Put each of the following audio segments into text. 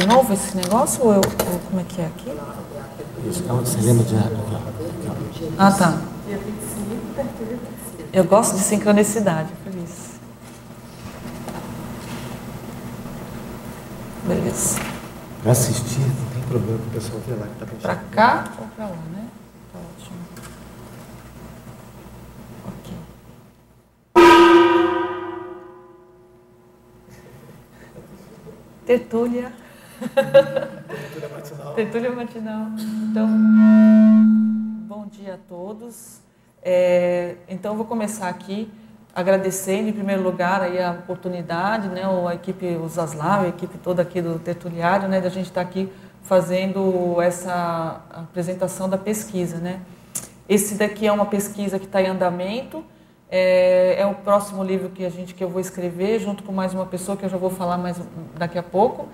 de novo esse negócio ou, eu, ou como é que é aqui? Isso, calma, você lembra de. Ah, tá. Eu gosto de sincronicidade, por isso. Beleza. Para assistir, não tem problema o pessoal vê lá que tá Para cá ou para lá, né? Tá ótimo. Ok. Tertúlia. Tertúlia matinal. Matinal. Então, bom dia a todos. É, então, vou começar aqui agradecendo, em primeiro lugar, aí a oportunidade, né, a equipe, o Zaslav, a equipe toda aqui do Tertuliário, né, da gente estar aqui fazendo essa apresentação da pesquisa. Né. Esse daqui é uma pesquisa que está em andamento, é, é, o próximo livro que a gente que eu vou escrever junto com mais uma pessoa que eu já vou falar mais daqui a pouco,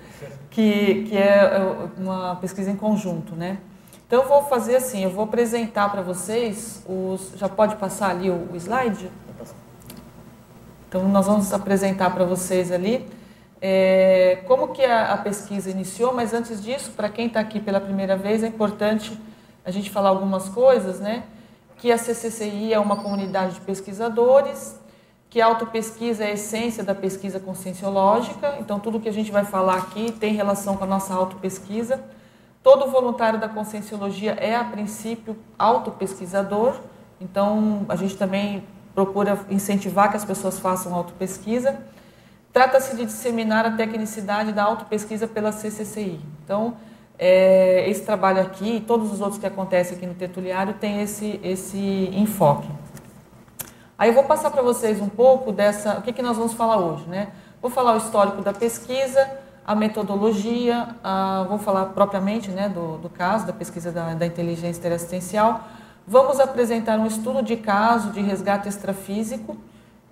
que, que é uma pesquisa em conjunto, né? Então eu vou fazer assim, eu vou apresentar para vocês os, já pode passar ali o, o slide? Então nós vamos apresentar para vocês ali é, como que a, a, pesquisa iniciou, mas antes disso, para quem está aqui pela primeira vez, é importante a gente falar algumas coisas, né? Que a CCCI é uma comunidade de pesquisadores, que a autopesquisa é a essência da pesquisa conscienciológica, então tudo que a gente vai falar aqui tem relação com a nossa autopesquisa. Todo voluntário da conscienciologia é, a princípio, autopesquisador, então a gente também procura incentivar que as pessoas façam autopesquisa. Trata-se de disseminar a tecnicidade da autopesquisa pela CCCI. Então, é, esse trabalho aqui e todos os outros que acontecem aqui no Tertuliário tem esse, esse enfoque. Aí eu vou passar para vocês um pouco dessa, o que, que nós vamos falar hoje, né? Vou falar o histórico da pesquisa, a metodologia, a, vou falar propriamente né, do, do caso, da pesquisa da, da inteligência interassistencial. Vamos apresentar um estudo de caso de resgate extrafísico,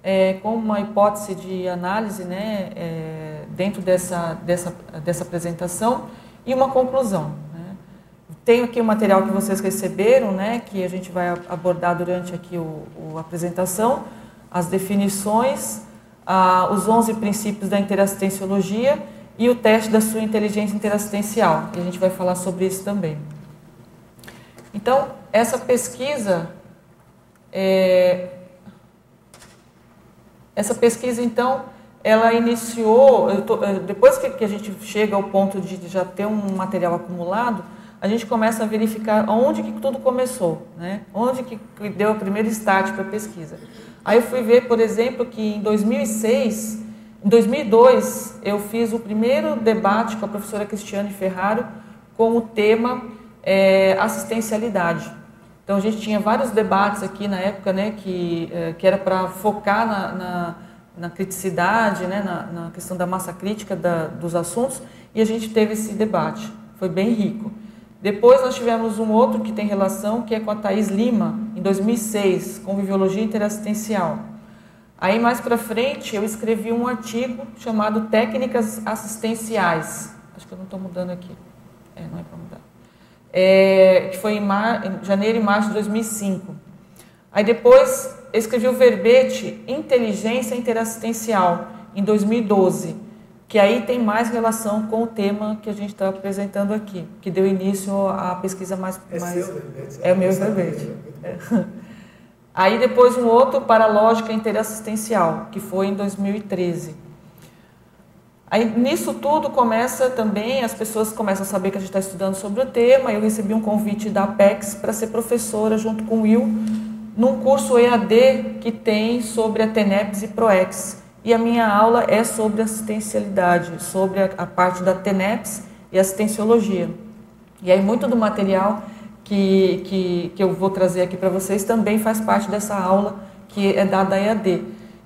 é, com uma hipótese de análise né, é, dentro dessa, dessa, dessa apresentação e uma conclusão. Né? Tenho aqui o material que vocês receberam, né, que a gente vai abordar durante aqui o, o apresentação, as definições, a, os 11 princípios da interassistenciologia e o teste da sua inteligência interassistencial. E a gente vai falar sobre isso também. Então, essa pesquisa, é, essa pesquisa, então, ela iniciou, tô, eh, depois que, que, a gente chega ao ponto de já ter um material acumulado, a gente começa a verificar onde que tudo começou, né? onde que deu a primeira start para a pesquisa. Aí eu fui ver, por exemplo, que em 2006, em 2002, eu fiz o primeiro debate com a professora Cristiane Ferraro com o tema é, assistencialidade. Então a gente tinha vários debates aqui na época, né, que, é, que era para focar na, na na criticidade, né, na, na, questão da massa crítica da, dos assuntos, e a gente teve esse debate. Foi bem rico. Depois nós tivemos um outro que tem relação, que é com a Thais Lima, em 2006, Conviviologia Interassistencial. Aí mais para frente eu escrevi um artigo chamado Técnicas Assistenciais. Acho que eu não estou mudando aqui. É, não é para mudar. É, que foi em, mar, em janeiro e março de 2005. Aí depois escrevi o verbete Inteligência Interassistencial, em 2012, que aí tem mais relação com o tema que a gente está apresentando aqui, que deu início à pesquisa mais... É mais... seu verbete? É o meu verbete. É. Aí depois um outro para lógica interassistencial, que foi em 2013. Aí nisso tudo começa também, as pessoas começam a saber que a gente está estudando sobre o tema, eu recebi um convite da Apex para ser professora junto com o Will, num curso EAD que tem sobre a TENEPS e PROEX. E a minha aula é sobre assistencialidade, sobre a, a parte da TENEPS e assistenciologia. E aí muito do material que, que, que eu vou trazer aqui para vocês também faz parte dessa aula que é dada EAD.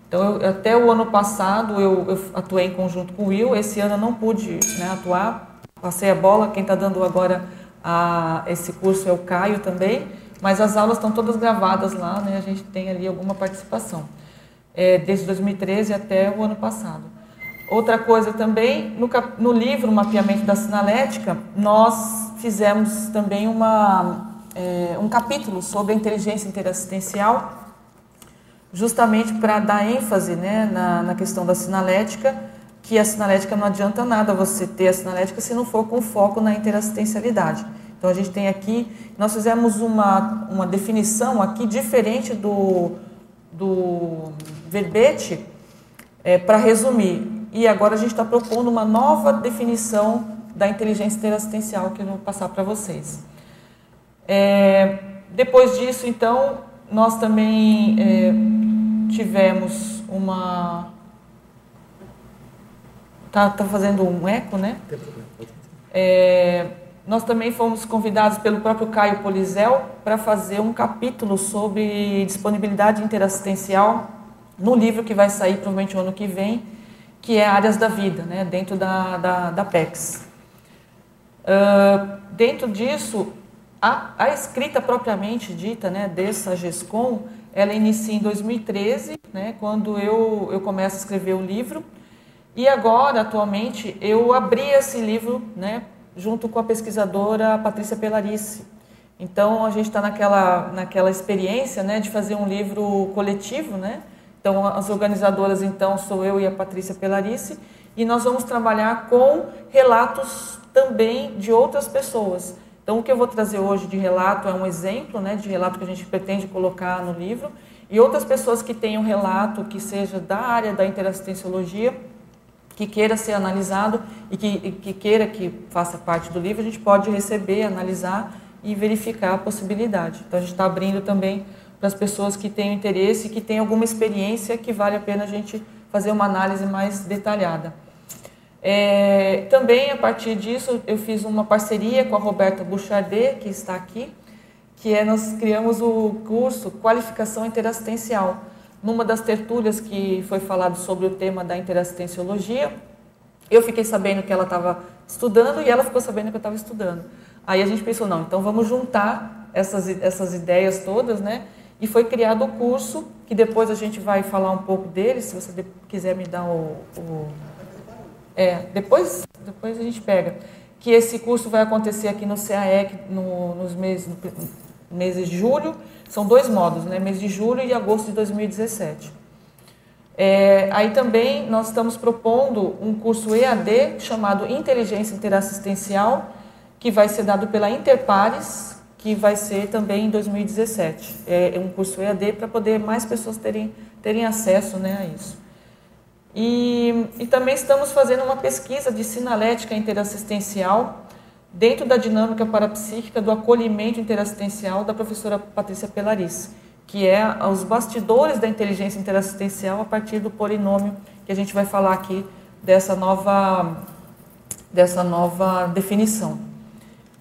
Então, eu, até o ano passado eu, eu, atuei em conjunto com o Will, esse ano eu não pude né, atuar, passei a bola, quem está dando agora a, esse curso é o Caio também, mas as aulas estão todas gravadas lá, né? A gente tem ali alguma participação, é, desde 2013 até o ano passado. Outra coisa também, no, no livro Mapeamento da Sinalética, nós fizemos também uma, é, um capítulo sobre a inteligência interassistencial, justamente para dar ênfase né, na, na questão da sinalética, que a sinalética não adianta nada você ter a sinalética se não for com foco na interassistencialidade. Então a gente tem aqui, nós fizemos uma, uma definição aqui diferente do, do verbete é, para resumir. E agora a gente está propondo uma nova definição da inteligência interassistencial que eu vou passar para vocês. É, depois disso, então, nós também é, tivemos uma. Tá, tá fazendo um eco, né? É, nós também fomos convidados pelo próprio Caio Polizel para fazer um capítulo sobre disponibilidade interassistencial no livro que vai sair provavelmente o ano que vem, que é Áreas da Vida, né, dentro da, da, da PEX. Uh, dentro disso, a, a, escrita propriamente dita né, dessa GESCOM, ela inicia em 2013, né, quando eu, eu começo a escrever o livro, e agora, atualmente, eu abri esse livro né, junto com a pesquisadora Patrícia Pelarice. Então, a gente está naquela, naquela experiência né, de fazer um livro coletivo. Né? Então, as organizadoras, então, sou eu e a Patrícia Pelarice, e nós vamos trabalhar com relatos também de outras pessoas. Então, o que eu vou trazer hoje de relato é um exemplo né, de relato que a gente pretende colocar no livro, e outras pessoas que tenham relato que seja da área da interassistenciologia, que queira ser analisado e que, que queira que faça parte do livro, a gente pode receber, analisar e verificar a possibilidade. Então, a gente está abrindo também para as pessoas que têm interesse e que têm alguma experiência que vale a pena a gente fazer uma análise mais detalhada. É, também, a partir disso, eu fiz uma parceria com a Roberta Bouchardet, que está aqui, que é nós criamos o curso Qualificação Interassistencial numa das tertúlias que foi falado sobre o tema da interassistenciologia, eu fiquei sabendo que ela estava estudando e ela ficou sabendo que eu estava estudando. Aí a gente pensou, não, então vamos juntar essas, essas ideias todas, né? E foi criado o curso, que depois a gente vai falar um pouco dele, se você quiser me dar o... o... É, depois, depois a gente pega. Que esse curso vai acontecer aqui no CAEC no, nos meses, meses de julho, são dois modos, né? mês de julho e agosto de 2017. É, aí também nós estamos propondo um curso EAD chamado Inteligência Interassistencial, que vai ser dado pela Interpares, que vai ser também em 2017. É um curso EAD para poder mais pessoas terem, terem acesso né, a isso. E, e também estamos fazendo uma pesquisa de sinalética interassistencial dentro da dinâmica parapsíquica do acolhimento interassistencial da professora Patrícia Pelarice, que é os bastidores da inteligência interassistencial a partir do polinômio que a gente vai falar aqui dessa nova, dessa nova definição.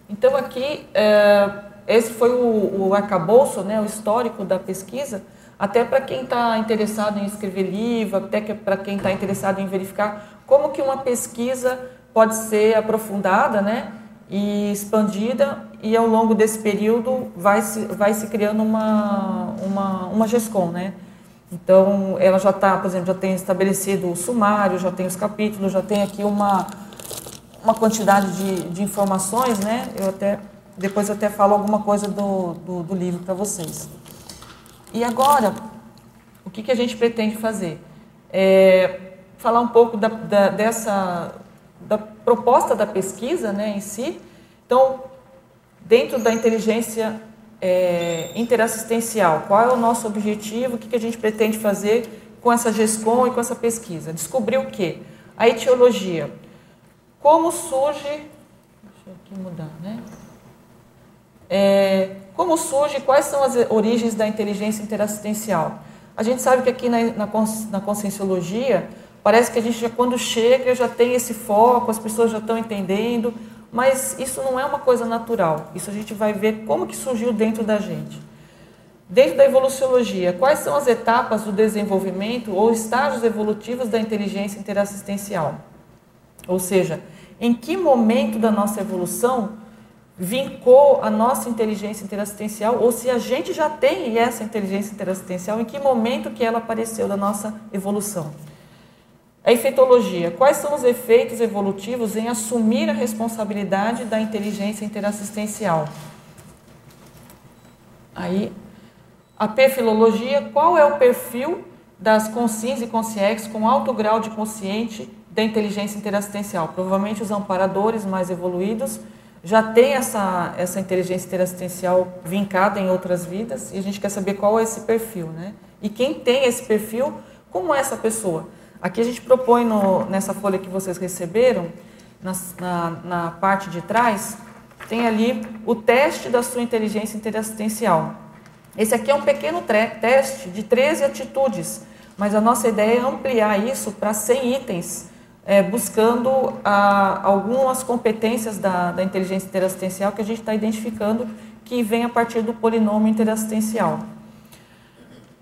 Então aqui, é, esse foi o, o arcabouço, né, o histórico da pesquisa, até para quem está interessado em escrever livro, até para quem está interessado em verificar como que uma pesquisa pode ser aprofundada, né, e expandida e ao longo desse período vai se, vai se criando uma, uma, uma GESCOM, né? Então, ela já está, por exemplo, já tem estabelecido o sumário, já tem os capítulos, já tem aqui uma, uma quantidade de, de informações, né? Eu até, depois eu até falo alguma coisa do, do, do livro para vocês. E agora, o que, que a gente pretende fazer? É falar um pouco da, da, dessa da proposta da pesquisa né, em si. Então, dentro da inteligência é, interassistencial, qual é o nosso objetivo, o que, que a gente pretende fazer com essa GESCOM e com essa pesquisa? Descobrir o quê? A etiologia. Como surge... Deixa eu aqui mudar, né? É, como surge, quais são as origens da inteligência interassistencial? A gente sabe que aqui na, na, na conscienciologia Parece que a gente já quando chega já tem esse foco, as pessoas já estão entendendo, mas isso não é uma coisa natural. Isso a gente vai ver como que surgiu dentro da gente. Dentro da evoluciologia, quais são as etapas do desenvolvimento ou estágios evolutivos da inteligência interassistencial? Ou seja, em que momento da nossa evolução vincou a nossa inteligência interassistencial, ou se a gente já tem essa inteligência interassistencial, em que momento que ela apareceu da nossa evolução? A efeitologia. Quais são os efeitos evolutivos em assumir a responsabilidade da inteligência interassistencial? Aí, a perfilologia. Qual é o perfil das consciências e consciências com alto grau de consciente da inteligência interassistencial. Provavelmente os amparadores mais evoluídos já têm essa, essa inteligência interassistencial vincada em outras vidas e a gente quer saber qual é esse perfil, né? E quem tem esse perfil, como é essa pessoa? Aqui a gente propõe no, nessa folha que vocês receberam, na, na, na parte de trás, tem ali o teste da sua inteligência interassistencial. Esse aqui é um pequeno teste de 13 atitudes, mas a nossa ideia é ampliar isso para 100 itens, é, buscando a, algumas competências da, da inteligência interassistencial que a gente está identificando que vem a partir do polinômio interassistencial.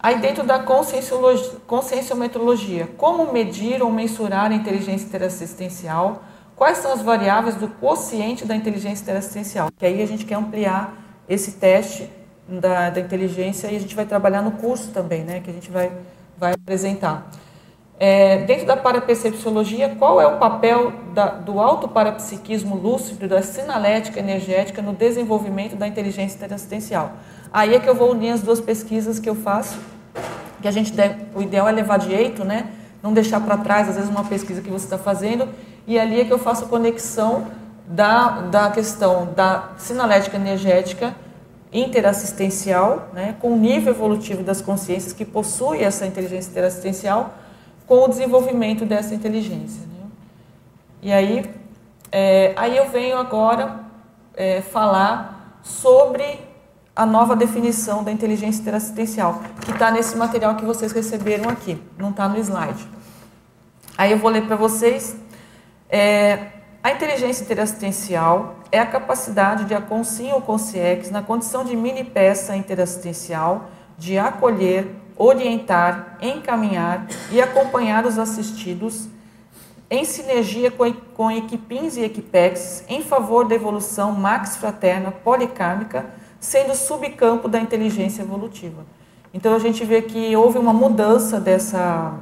Aí dentro da conscienciometrologia, como medir ou mensurar a inteligência interassistencial? Quais são as variáveis do quociente da inteligência interassistencial? Que aí a gente quer ampliar esse teste da, da inteligência e a gente vai trabalhar no curso também, né? Que a gente vai, vai apresentar. É, dentro da parapercepciologia, qual é o papel da, do autoparapsiquismo lúcido, da sinalética energética no desenvolvimento da inteligência interassistencial? Aí é que eu vou unir as duas pesquisas que eu faço, que a gente deve, o ideal é levar de jeito, né? Não deixar para trás, às vezes, uma pesquisa que você está fazendo e ali é que eu faço a conexão da, da questão da sinalética energética interassistencial, né, com o nível evolutivo das consciências que possui essa inteligência interassistencial, com o desenvolvimento dessa inteligência. Né? E aí, é, aí eu venho agora é, falar sobre a nova definição da inteligência interassistencial, que está nesse material que vocês receberam aqui, não está no slide. Aí eu vou ler para vocês é, a inteligência interassistencial é a capacidade de a consim ou consciex, na condição de mini peça interassistencial, de acolher, orientar, encaminhar e acompanhar os assistidos em sinergia com, com equipins e equipex em favor da evolução max fraterna policármica, sendo subcampo da inteligência evolutiva. Então a gente vê que houve uma mudança dessa,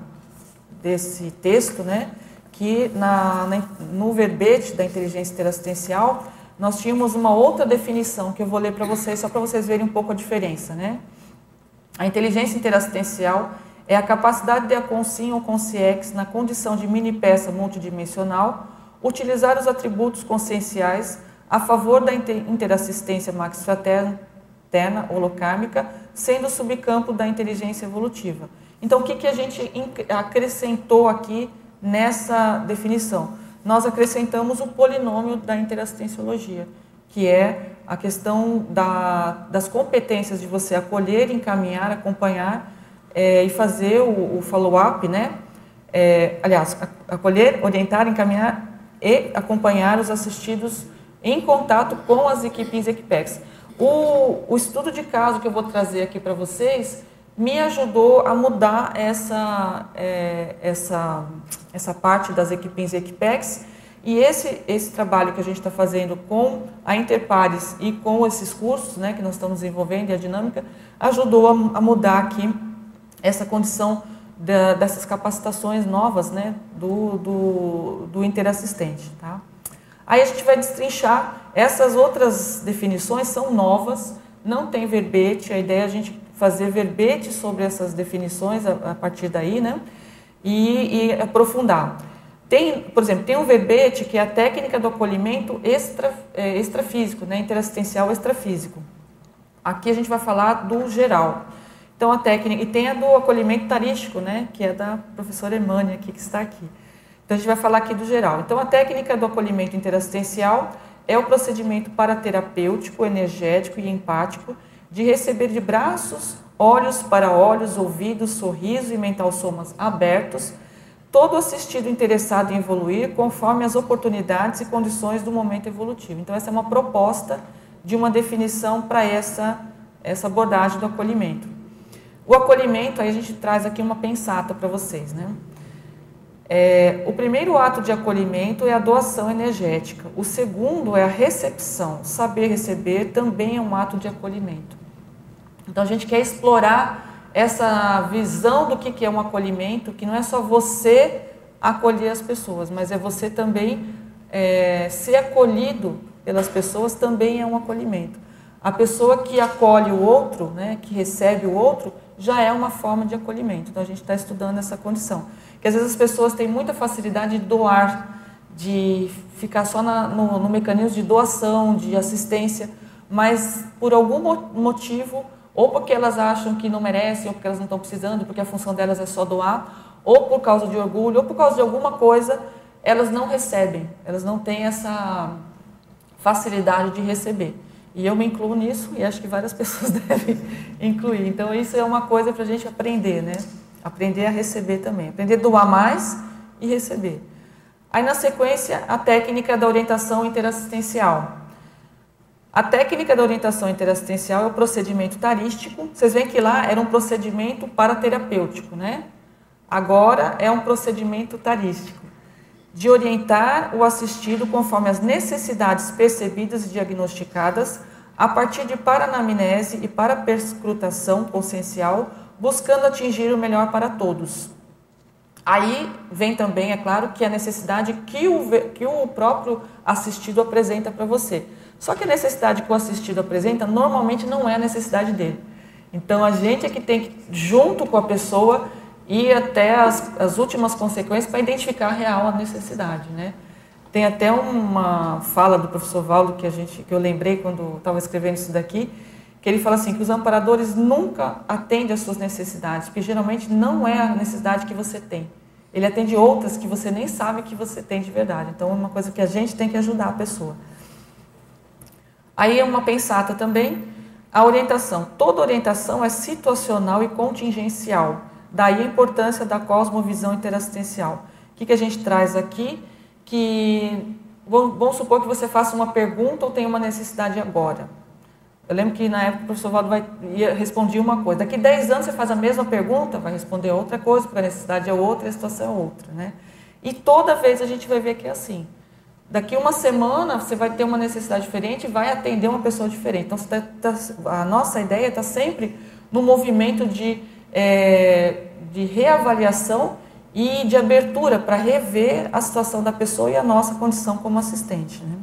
desse texto, né? que na, na, no verbete da inteligência interassistencial nós tínhamos uma outra definição que eu vou ler para vocês, só para vocês verem um pouco a diferença. Né? A inteligência interassistencial é a capacidade de a consim ou consciex, na condição de mini peça multidimensional, utilizar os atributos conscienciais a favor da interassistência max-fraterna holocármica, sendo subcampo da inteligência evolutiva. Então, o que, que a gente acrescentou aqui nessa definição. Nós acrescentamos o polinômio da interassistenciologia, que é a questão da, das competências de você acolher, encaminhar, acompanhar é, e fazer o, o follow-up, né? É, aliás, acolher, orientar, encaminhar e acompanhar os assistidos em contato com as equipes Equipex. O, o estudo de caso que eu vou trazer aqui para vocês me ajudou a mudar essa, é, essa, essa parte das equipes e equipex. E esse, esse trabalho que a gente está fazendo com a Interpares e com esses cursos né, que nós estamos desenvolvendo e a dinâmica, ajudou a, a mudar aqui essa condição da, dessas capacitações novas né, do, do, do interassistente. Tá? Aí a gente vai destrinchar, essas outras definições são novas, não tem verbete, a ideia é a gente fazer verbete sobre essas definições a, a partir daí, né? E, e, aprofundar. Tem, por exemplo, tem um verbete que é a técnica do acolhimento extra, é, extrafísico, né? interassistencial extrafísico. Aqui a gente vai falar do geral. Então, a técnica, e tem a do acolhimento tarístico, né? Que é da professora Emânia, aqui, que está aqui. Então, a gente vai falar aqui do geral. Então, a técnica do acolhimento interassistencial é o procedimento paraterapêutico, energético e empático de receber de braços, olhos para olhos, ouvidos, sorriso e mental somas abertos, todo assistido interessado em evoluir conforme as oportunidades e condições do momento evolutivo. Então, essa é uma proposta de uma definição para essa, essa abordagem do acolhimento. O acolhimento, aí a gente traz aqui uma pensata para vocês, né? É, o primeiro ato de acolhimento é a doação energética. O segundo é a recepção. Saber receber também é um ato de acolhimento. Então a gente quer explorar essa visão do que é um acolhimento, que não é só você acolher as pessoas, mas é você também é, ser acolhido pelas pessoas também é um acolhimento. A pessoa que acolhe o outro, né, que recebe o outro, já é uma forma de acolhimento. Então a gente está estudando essa condição. Que às vezes as pessoas têm muita facilidade de doar, de ficar só na, no, no mecanismo de doação, de assistência, mas por algum motivo, ou porque elas acham que não merecem, ou porque elas não estão precisando, porque a função delas é só doar, ou por causa de orgulho, ou por causa de alguma coisa, elas não recebem, elas não têm essa facilidade de receber. E eu me incluo nisso e acho que várias pessoas devem incluir. Então, isso é uma coisa para a gente aprender, né? Aprender a receber também. Aprender a doar mais e receber. Aí, na sequência, a técnica da orientação interassistencial. A técnica da orientação interassistencial é o procedimento tarístico. Vocês veem que lá era um procedimento paraterapêutico, né? Agora é um procedimento tarístico de orientar o assistido conforme as necessidades percebidas e diagnosticadas a partir de paranamnese e para perscrutação consciencial, buscando atingir o melhor para todos. Aí vem também, é claro, que a necessidade que o, que o próprio assistido apresenta para você. Só que a necessidade que o assistido apresenta normalmente não é a necessidade dele. Então a gente é que tem que, junto com a pessoa, e até as, as últimas consequências para identificar a real a necessidade, né? Tem até uma fala do professor Valdo que a gente que eu lembrei quando estava escrevendo isso daqui, que ele fala assim que os amparadores nunca atendem às suas necessidades, porque geralmente não é a necessidade que você tem. Ele atende outras que você nem sabe que você tem de verdade. Então é uma coisa que a gente tem que ajudar a pessoa. Aí é uma pensata também, a orientação. Toda orientação é situacional e contingencial. Daí a importância da cosmovisão interassistencial. O que, que a gente traz aqui? Que vamos supor que você faça uma pergunta ou tem uma necessidade agora. Eu lembro que na época o professor Valdo ia, respondia uma coisa. Daqui 10 anos você faz a mesma pergunta, vai responder outra coisa, porque a necessidade é outra e a situação é outra. Né? E toda vez a gente vai ver que é assim. Daqui uma semana você vai ter uma necessidade diferente e vai atender uma pessoa diferente. Então tá, tá, a nossa ideia está sempre no movimento de é, de reavaliação e de abertura para rever a situação da pessoa e a nossa condição como assistente. Né?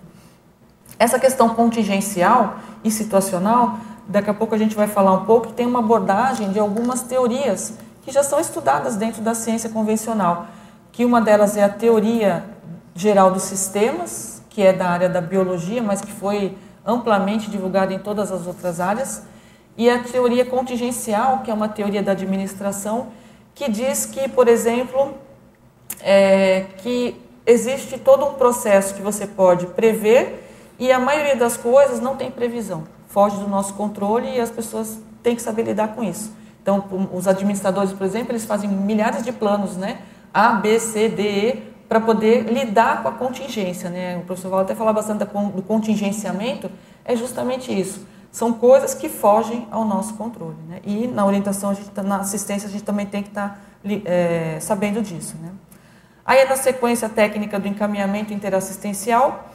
Essa questão contingencial e situacional, daqui a pouco a gente vai falar um pouco, tem uma abordagem de algumas teorias que já são estudadas dentro da ciência convencional, que uma delas é a teoria geral dos sistemas, que é da área da biologia, mas que foi amplamente divulgada em todas as outras áreas, e a teoria contingencial, que é uma teoria da administração, que diz que, por exemplo, é, que existe todo um processo que você pode prever e a maioria das coisas não tem previsão, foge do nosso controle e as pessoas têm que saber lidar com isso. Então, os administradores, por exemplo, eles fazem milhares de planos, né? A, B, C, D, E, para poder lidar com a contingência, né? O professor Val até fala bastante do contingenciamento, é justamente isso são coisas que fogem ao nosso controle. Né? E na orientação, a gente, tá, na assistência, a gente também tem que estar tá, é, sabendo disso. Né? Aí, na sequência técnica do encaminhamento interassistencial,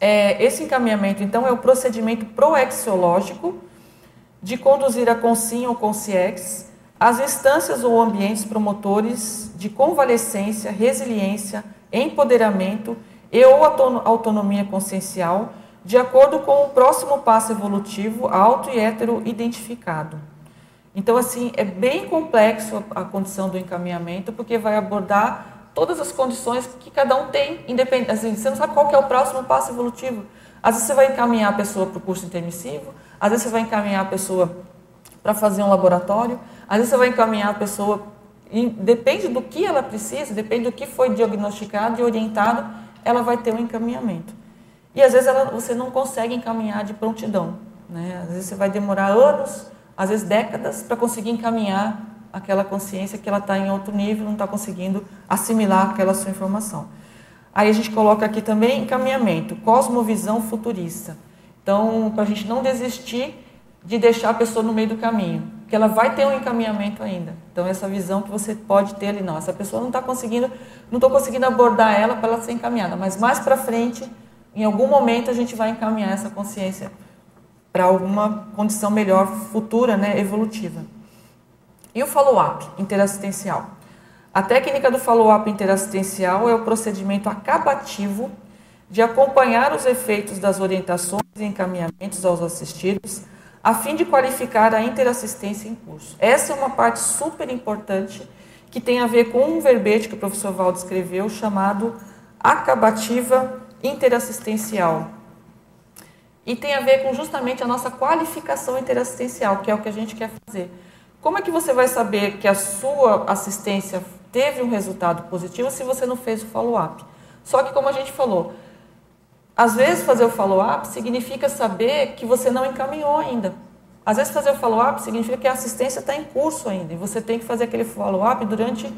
é, esse encaminhamento, então, é o procedimento proexiológico de conduzir a CONSIM ou CONSIEX as instâncias ou ambientes promotores de convalescência, resiliência, empoderamento e ou autonomia consciencial de acordo com o próximo passo evolutivo auto e hetero identificado. Então, assim, é bem complexo a condição do encaminhamento, porque vai abordar todas as condições que cada um tem, independente. Assim, você não sabe qual é o próximo passo evolutivo. Às vezes você vai encaminhar a pessoa para o curso intermissivo, às vezes você vai encaminhar a pessoa para fazer um laboratório, às vezes você vai encaminhar a pessoa, depende do que ela precisa, depende do que foi diagnosticado e orientado, ela vai ter um encaminhamento. E às vezes ela, você não consegue encaminhar de prontidão. Né? Às vezes você vai demorar anos, às vezes décadas, para conseguir encaminhar aquela consciência que ela está em outro nível, não está conseguindo assimilar aquela sua informação. Aí a gente coloca aqui também encaminhamento, cosmovisão futurista. Então, para a gente não desistir de deixar a pessoa no meio do caminho, que ela vai ter um encaminhamento ainda. Então, essa visão que você pode ter ali, não, essa pessoa não está conseguindo, não estou conseguindo abordar ela para ela ser encaminhada, mas mais para frente em algum momento a gente vai encaminhar essa consciência para alguma condição melhor futura, né, evolutiva. E o follow-up interassistencial? A técnica do follow-up interassistencial é o procedimento acabativo de acompanhar os efeitos das orientações e encaminhamentos aos assistidos, a fim de qualificar a interassistência em curso. Essa é uma parte super importante que tem a ver com um verbete que o professor Valdo escreveu chamado acabativa interassistencial. E tem a ver com justamente a nossa qualificação interassistencial, que é o que a gente quer fazer. Como é que você vai saber que a sua assistência teve um resultado positivo se você não fez o follow-up? Só que, como a gente falou, às vezes fazer o follow-up significa saber que você não encaminhou ainda. Às vezes fazer o follow-up significa que a assistência está em curso ainda e você tem que fazer aquele follow-up durante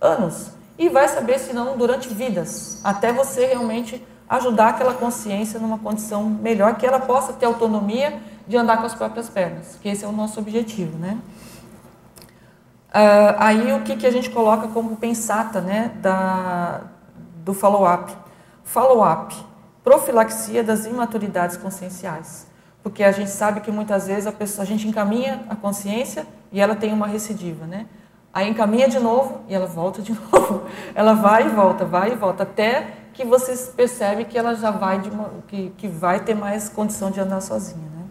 anos. E vai saber se não durante vidas, até você realmente ajudar aquela consciência numa condição melhor, que ela possa ter autonomia de andar com as próprias pernas, que esse é o nosso objetivo, né? Uh, aí o que, que a gente coloca como pensata, né, da, do follow-up? Follow-up, profilaxia das imaturidades conscienciais, porque a gente sabe que muitas vezes a pessoa, a gente encaminha a consciência e ela tem uma recidiva, né? Aí encaminha de novo e ela volta de novo. Ela vai e volta, vai e volta, até que você percebe que ela já vai, uma, que, que vai ter mais condição de andar sozinha. Né?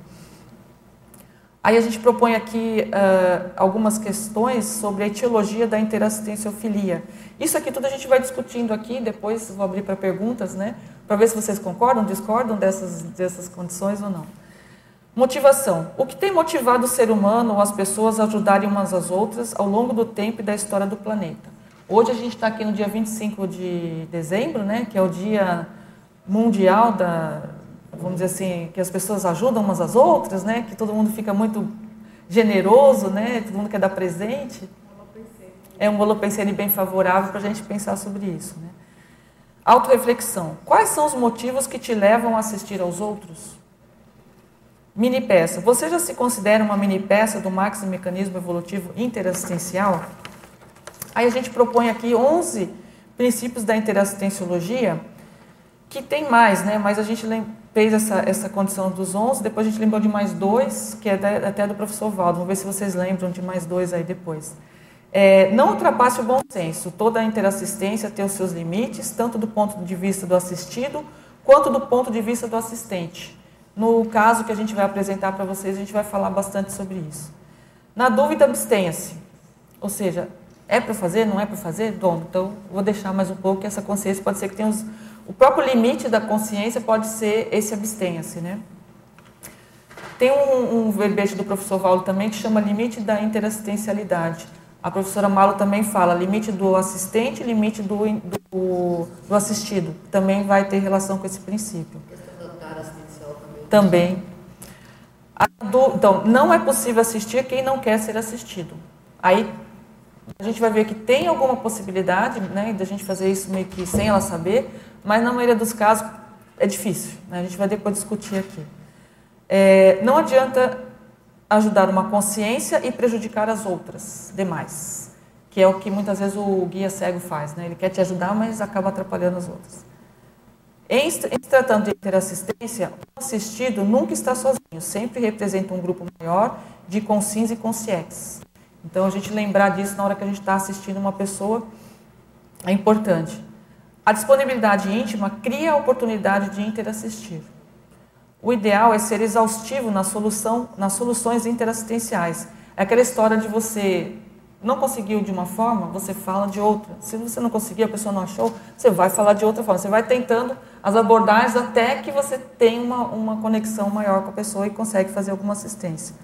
Aí a gente propõe aqui uh, algumas questões sobre a etiologia da interassistenciofilia. Isso aqui tudo a gente vai discutindo aqui, depois vou abrir para perguntas, né? Para ver se vocês concordam, discordam dessas, dessas condições ou não. Motivação. O que tem motivado o ser humano ou as pessoas a ajudarem umas às outras ao longo do tempo e da história do planeta? Hoje a gente está aqui no dia 25 de dezembro, né, que é o dia mundial da, vamos dizer assim, que as pessoas ajudam umas às outras, né, que todo mundo fica muito generoso, né, todo mundo quer dar presente. É um holopensene bem favorável para a gente pensar sobre isso. Né. Autoreflexão. Quais são os motivos que te levam a assistir aos outros? Mini peça. Você já se considera uma mini peça do máximo mecanismo evolutivo interassistencial? Aí a gente propõe aqui 11 princípios da interassistenciologia, que tem mais, né? mas a gente fez essa, essa condição dos 11, depois a gente lembrou de mais dois, que é da, até do professor Valdo. Vamos ver se vocês lembram de mais dois aí depois. É, não ultrapasse o bom senso. Toda a interassistência tem os seus limites, tanto do ponto de vista do assistido, quanto do ponto de vista do assistente. No caso que a gente vai apresentar para vocês, a gente vai falar bastante sobre isso. Na dúvida, abstenha-se. Ou seja, é para fazer? Não é para fazer? Bom, então vou deixar mais um pouco, que essa consciência pode ser que tenha os, o próprio limite da consciência pode ser esse abstenha-se, né? Tem um, um, verbete do professor Valdo também que chama limite da interassistencialidade. A professora Malo também fala limite do assistente, limite do, do, do assistido. Também vai ter relação com esse princípio. Também. Do, então, não é possível assistir quem não quer ser assistido. Aí a gente vai ver que tem alguma possibilidade né, de a gente fazer isso meio que sem ela saber, mas na maioria dos casos é difícil. Né? A gente vai depois discutir aqui. É, não adianta ajudar uma consciência e prejudicar as outras demais, que é o que muitas vezes o guia cego faz. Né? Ele quer te ajudar, mas acaba atrapalhando as outras. Em, em tratando de interassistência, o assistido nunca está sozinho, sempre representa um grupo maior de consins e consciex. Então, a gente lembrar disso na hora que a gente está assistindo uma pessoa é importante. A disponibilidade íntima cria a oportunidade de interassistir. O ideal é ser exaustivo na solução, nas soluções interassistenciais. É aquela história de você não conseguiu de uma forma, você fala de outra. Se você não conseguir, a pessoa não achou, você vai falar de outra forma. Você vai tentando as abordagens até que você tenha uma, uma conexão maior com a pessoa e consegue fazer alguma assistência.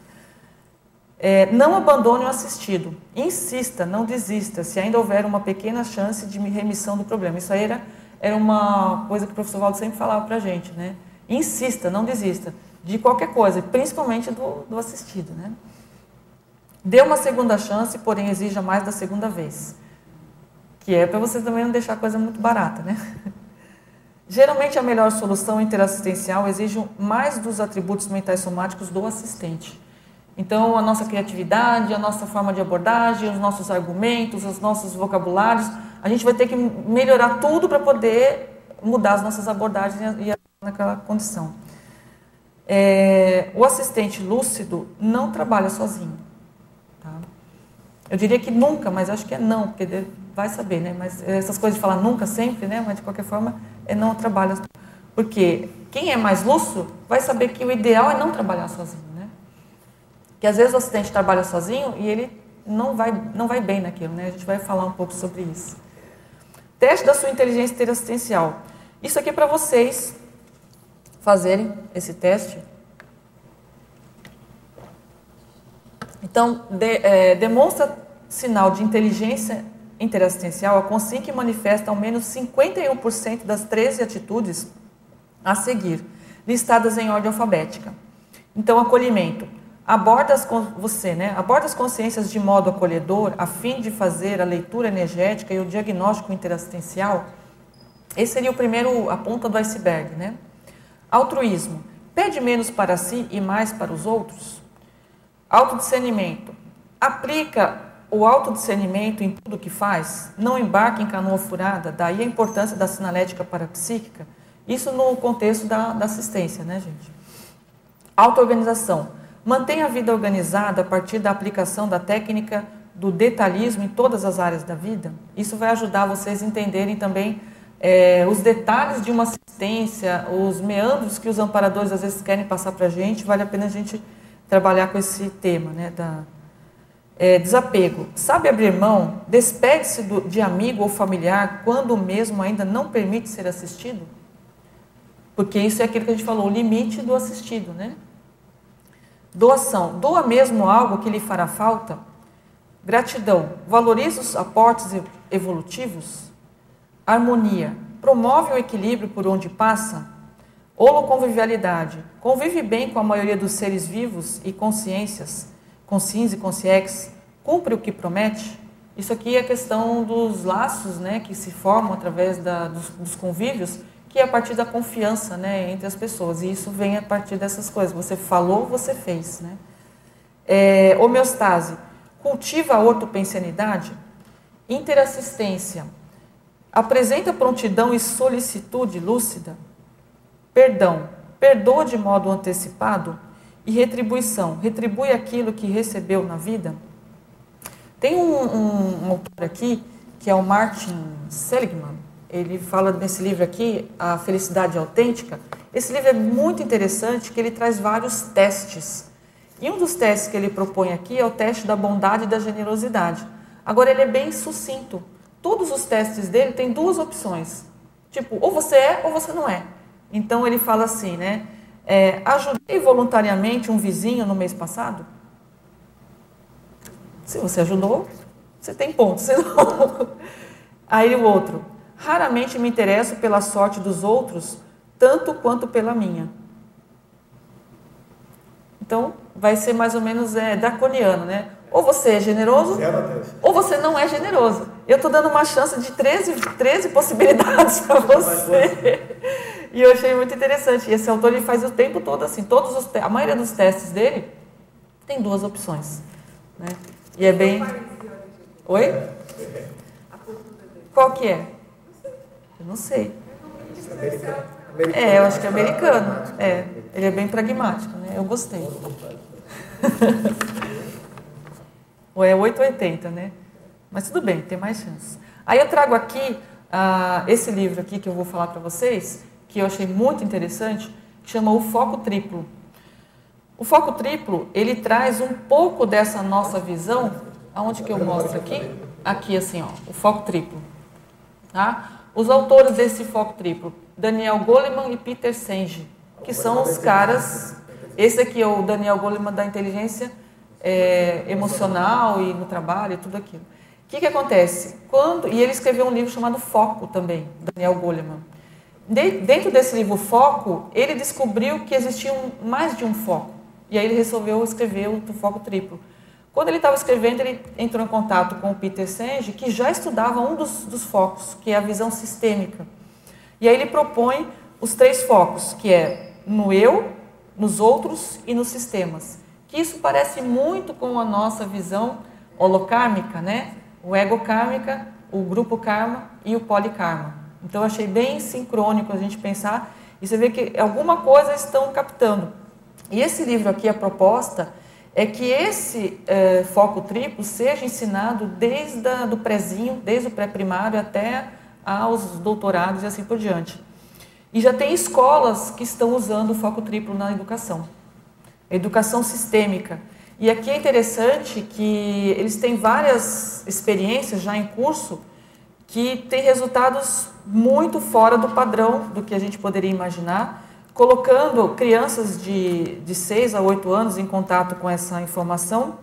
É, não abandone o assistido. Insista, não desista, se ainda houver uma pequena chance de remissão do problema. Isso aí era, era uma coisa que o professor Valdo sempre falava para a gente. Né? Insista, não desista de qualquer coisa, principalmente do, do assistido. Né? Dê uma segunda chance, porém exija mais da segunda vez. Que é para você também não deixar a coisa muito barata. Né? Geralmente, a melhor solução interassistencial exige mais dos atributos mentais somáticos do assistente. Então, a nossa criatividade, a nossa forma de abordagem, os nossos argumentos, os nossos vocabulários, a gente vai ter que melhorar tudo para poder mudar as nossas abordagens e naquela condição. É, o assistente lúcido não trabalha sozinho. Tá? Eu diria que nunca, mas acho que é não, porque vai saber, né? Mas essas coisas de falar nunca, sempre, né? Mas de qualquer forma, é não trabalha. Porque quem é mais lúcido vai saber que o ideal é não trabalhar sozinho que às vezes o assistente trabalha sozinho e ele não vai, não vai bem naquilo, né? A gente vai falar um pouco sobre isso. Teste da sua inteligência interassistencial. Isso aqui é para vocês fazerem esse teste. Então, de, é, demonstra sinal de inteligência interassistencial a consim que manifesta ao menos 51% das 13 atitudes a seguir, listadas em ordem alfabética. Então, acolhimento. Aborda as, você, né? Aborda as consciências de modo acolhedor, a fim de fazer a leitura energética e o diagnóstico interassistencial. Esse seria o primeiro, a ponta do iceberg, né? Altruísmo. Pede menos para si e mais para os outros. Autodiscernimento. Aplica o autodiscernimento em tudo que faz. Não embarque em canoa furada. Daí a importância da sinalética parapsíquica. Isso no contexto da, da assistência, né, gente? Autoorganização. Mantenha a vida organizada a partir da aplicação da técnica do detalhismo em todas as áreas da vida. Isso vai ajudar vocês a entenderem também é, os detalhes de uma assistência, os meandros que os amparadores às vezes querem passar para a gente. Vale a pena a gente trabalhar com esse tema, né? Da, é, desapego. Sabe abrir mão? Despegue-se de amigo ou familiar quando o mesmo ainda não permite ser assistido? Porque isso é aquilo que a gente falou, o limite do assistido, né? Doação. Doa mesmo algo que lhe fará falta? Gratidão. Valoriza os aportes evolutivos? Harmonia. Promove o equilíbrio por onde passa? Holoconvivialidade. Convive bem com a maioria dos seres vivos e consciências, consciências e consciex. Cumpre o que promete? Isso aqui é a questão dos laços né, que se formam através da, dos, dos convívios que é a partir da confiança né, entre as pessoas. E isso vem a partir dessas coisas. Você falou, você fez. Né? É, homeostase. Cultiva a ortopensianidade. Interassistência. Apresenta prontidão e solicitude lúcida. Perdão. Perdoa de modo antecipado. E retribuição. Retribui aquilo que recebeu na vida. Tem um, um, um autor aqui, que é o Martin Seligman, ele fala nesse livro aqui, A Felicidade Autêntica. Esse livro é muito interessante, que ele traz vários testes. E um dos testes que ele propõe aqui é o teste da bondade e da generosidade. Agora, ele é bem sucinto. Todos os testes dele têm duas opções. Tipo, ou você é ou você não é. Então, ele fala assim, né? É, ajudei voluntariamente um vizinho no mês passado? Se você ajudou, você tem ponto. Senão... Aí o outro, Raramente me interesso pela sorte dos outros, tanto quanto pela minha. Então, vai ser mais ou menos é, draconiano, né? Ou você é generoso, ou você não é generoso. Eu estou dando uma chance de 13, 13 possibilidades para você. E eu achei muito interessante. E esse autor ele faz o tempo todo assim, todos os a maioria dos testes dele tem duas opções, né? E é bem Oi? Qual que é? Eu não sei. É, eu acho que é americano. É, ele é bem pragmático, né? Eu gostei. Ou é 880, né? Mas tudo bem, tem mais chance. Aí eu trago aqui uh, esse livro aqui que eu vou falar para vocês, que eu achei muito interessante, que chama O Foco Triplo. O foco triplo, ele traz um pouco dessa nossa visão, aonde que eu mostro aqui? Aqui assim, ó, o foco triplo. Tá? Os autores desse foco triplo, Daniel Goleman e Peter Senge, que são os caras. Esse aqui é o Daniel Goleman da inteligência é, emocional e no trabalho e tudo aquilo. O que, que acontece? Quando, e ele escreveu um livro chamado Foco também, Daniel Goleman. De, dentro desse livro Foco, ele descobriu que existia um, mais de um foco. E aí ele resolveu escrever o foco triplo. Quando ele estava escrevendo, ele entrou em contato com o Peter Senge, que já estudava um dos, dos focos, que é a visão sistêmica. E aí ele propõe os três focos, que é no eu, nos outros e nos sistemas. Que isso parece muito com a nossa visão holocármica, né? O ego kármica, o grupo karma e o polikarma. Então eu achei bem sincrônico a gente pensar e você vê que alguma coisa estão captando. E esse livro aqui, a proposta, é que esse é, foco triplo seja ensinado desde do prézinho, desde o pré-primário até aos doutorados e assim por diante. E já tem escolas que estão usando o foco triplo na educação. Educação sistêmica. E aqui é interessante que eles têm várias experiências já em curso que têm resultados muito fora do padrão do que a gente poderia imaginar, colocando crianças de, de 6 a 8 anos em contato com essa informação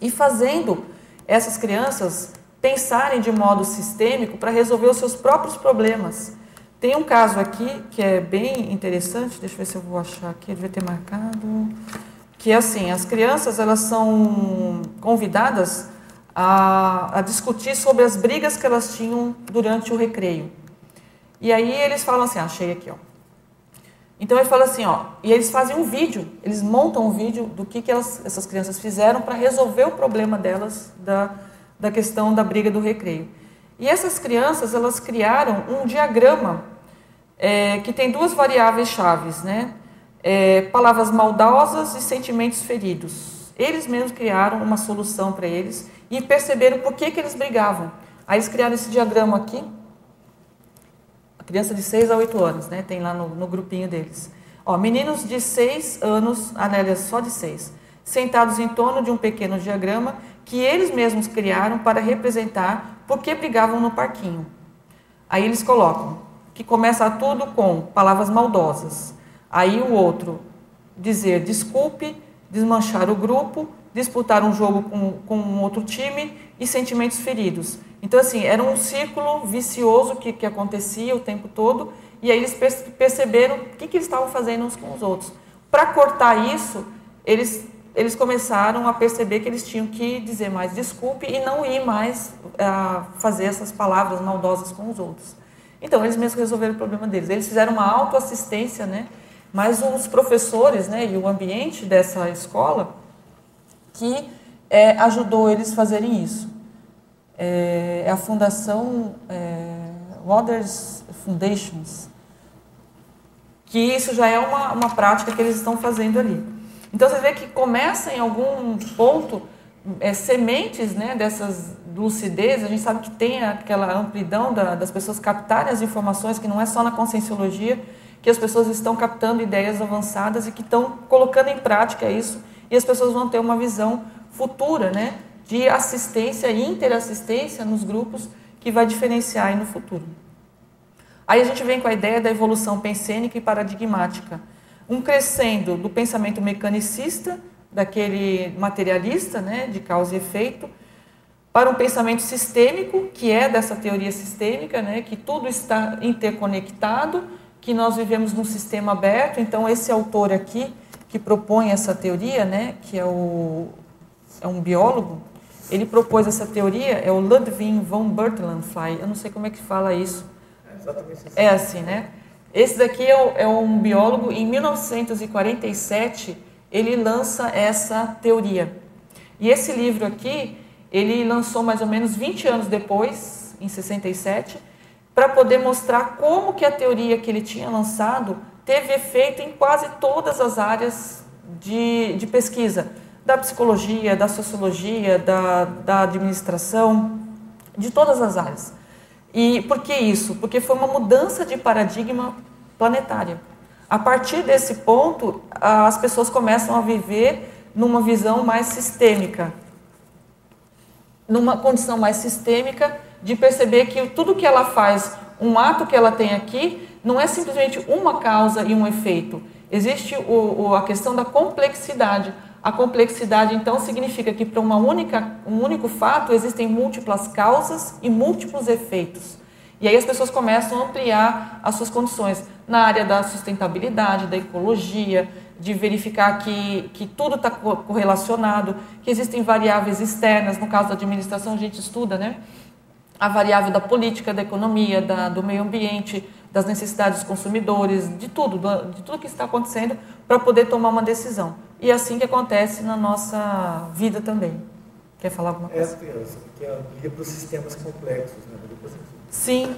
e fazendo essas crianças pensarem de modo sistêmico para resolver os seus próprios problemas. Tem um caso aqui que é bem interessante, deixa eu ver se eu vou achar aqui, devia ter marcado, que é assim, as crianças elas são convidadas a, a discutir sobre as brigas que elas tinham durante o recreio. E aí eles falam assim, achei aqui, ó. Então ele fala assim, ó, e eles fazem um vídeo, eles montam um vídeo do que, que elas, essas crianças fizeram para resolver o problema delas da, da questão da briga do recreio. E essas crianças, elas criaram um diagrama é, que tem duas variáveis chaves, né? É, palavras maldosas e sentimentos feridos. Eles mesmos criaram uma solução para eles e perceberam por que, que eles brigavam. Aí eles criaram esse diagrama aqui, criança de 6 a 8 anos, né? Tem lá no, no grupinho deles. Ó, meninos de 6 anos, aliás, só de 6, sentados em torno de um pequeno diagrama que eles mesmos criaram para representar por que brigavam no parquinho. Aí eles colocam que começa tudo com palavras maldosas. Aí o outro dizer desculpe, desmanchar o grupo, disputar um jogo com, com um outro time e sentimentos feridos. Então, assim, era um círculo vicioso que, que acontecia o tempo todo, e aí eles perceberam o que, que eles estavam fazendo uns com os outros. Para cortar isso, eles eles começaram a perceber que eles tinham que dizer mais desculpe e não ir mais uh, fazer essas palavras maldosas com os outros. Então, eles mesmos resolveram o problema deles. Eles fizeram uma autoassistência, né? mas os professores né, e o ambiente dessa escola que é, ajudou eles a fazerem isso. É, é a Fundação é, Waters Foundations, que isso já é uma, uma prática que eles estão fazendo ali. Então você vê que começa em algum ponto é, sementes né, dessas lucidez, a gente sabe que tem aquela amplidão da, das pessoas captarem as informações, que não é só na conscienciologia, que as pessoas estão captando ideias avançadas e que estão colocando em prática isso, e as pessoas vão ter uma visão futura né, de assistência e interassistência nos grupos que vai diferenciar aí no futuro. Aí a gente vem com a ideia da evolução pensênica e paradigmática um crescendo do pensamento mecanicista, daquele materialista, né, de causa e efeito, para um pensamento sistêmico, que é dessa teoria sistêmica, né, que tudo está interconectado, que nós vivemos num sistema aberto. Então, esse autor aqui, que propõe essa teoria, né, que é, o, é um biólogo, ele propôs essa teoria, é o Ludwig von Bertalanffy, eu não sei como é que fala isso. É, exatamente assim. é assim, né? Esse daqui é, é um biólogo, em 1947 ele lança essa teoria. E esse livro aqui, ele lançou mais ou menos 20 anos depois, em 67, para poder mostrar como que a teoria que ele tinha lançado teve efeito em quase todas as áreas de, de pesquisa, da psicologia, da sociologia, da, da administração, de todas as áreas. E por que isso? Porque foi uma mudança de paradigma planetária. A partir desse ponto, as pessoas começam a viver numa visão mais sistêmica, numa condição mais sistêmica de perceber que tudo que ela faz, um ato que ela tem aqui, não é simplesmente uma causa e um efeito. Existe o, o, a questão da complexidade. A complexidade, então, significa que para uma única, um único fato existem múltiplas causas e múltiplos efeitos. E aí as pessoas começam a ampliar as suas condições na área da sustentabilidade, da ecologia, de verificar que, que tudo está correlacionado, que existem variáveis externas, no caso da administração a gente estuda, né? A variável da política, da economia, da, do meio ambiente, das necessidades dos consumidores, de tudo, de tudo que está acontecendo para poder tomar uma decisão. E é assim que acontece na nossa vida também. Quer falar alguma coisa? É, que é liga para os sistemas complexos, né? Sim.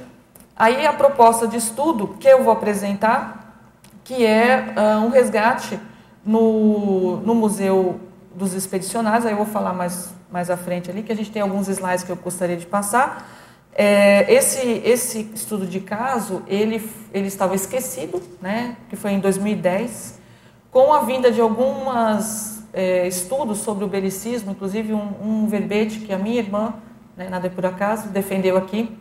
Aí a proposta de estudo que eu vou apresentar, que é uh, um resgate no, no Museu dos Expedicionários, aí eu vou falar mais, mais à frente ali, que a gente tem alguns slides que eu gostaria de passar. É, esse, esse estudo de caso, ele, ele estava esquecido, né, que foi em 2010, com a vinda de algumas é, estudos sobre o belicismo, inclusive um, um, verbete que a minha irmã, né, nada é por acaso, defendeu aqui,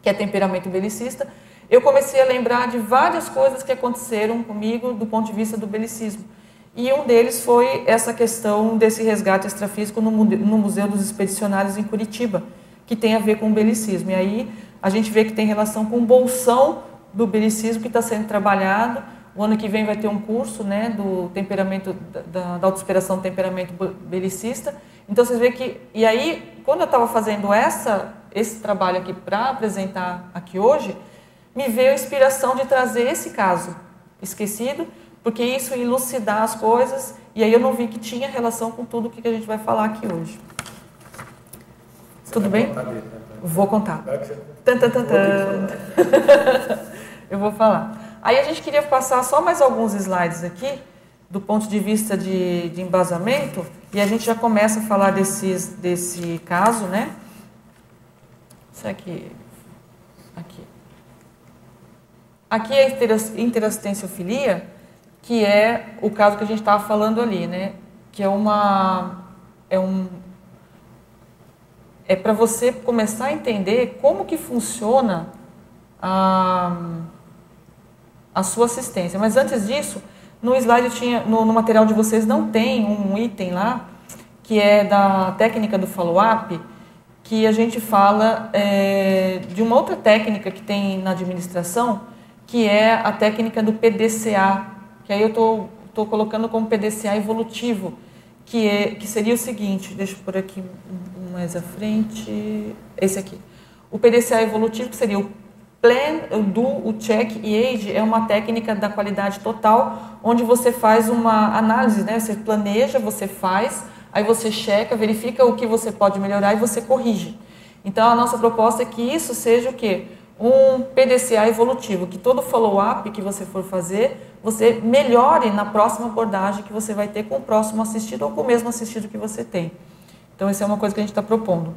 que é temperamento belicista, eu comecei a lembrar de várias coisas que aconteceram comigo do ponto de vista do belicismo. E um deles foi essa questão desse resgate extrafísico no, no Museu dos Expedicionários em Curitiba, que tem a ver com o belicismo. E aí a gente vê que tem relação com o bolsão do belicismo que está sendo trabalhado. O ano que vem vai ter um curso né, do temperamento, da, da do temperamento belicista. Então vocês veem que. E aí, quando eu estava fazendo essa, esse trabalho aqui para apresentar aqui hoje, me veio a inspiração de trazer esse caso esquecido, porque isso elucidar as coisas, e aí eu não vi que tinha relação com tudo que a gente vai falar aqui hoje. Tudo bem? Dele, né? Vou contar. Tan, tan, eu vou falar. Aí a gente queria passar só mais alguns slides aqui, do ponto de vista de, de embasamento, e a gente já começa a falar desses, desse caso, né? Isso aqui. Aqui. Aqui é a interassistenciofilia, que é o caso que a gente estava falando ali, né? Que é uma. É um, é para você começar a entender como que funciona a, a sua assistência. Mas antes disso, no slide tinha, no, no material de vocês não tem um item lá que é da técnica do follow-up, que a gente fala é, de uma outra técnica que tem na administração, que é a técnica do PDCA, que aí eu estou colocando como PDCA evolutivo, que, é, que seria o seguinte, deixa eu por aqui mais à frente, esse aqui. O PDCA evolutivo, que seria o Plan, o Do, o Check e Age, é uma técnica da qualidade total, onde você faz uma análise, né? Você planeja, você faz, aí você checa, verifica o que você pode melhorar e você corrige. Então, a nossa proposta é que isso seja o quê? Um PDCA evolutivo, que todo follow-up que você for fazer, você melhore na próxima abordagem que você vai ter com o próximo assistido ou com o mesmo assistido que você tem. Então, essa é uma coisa que a gente está propondo.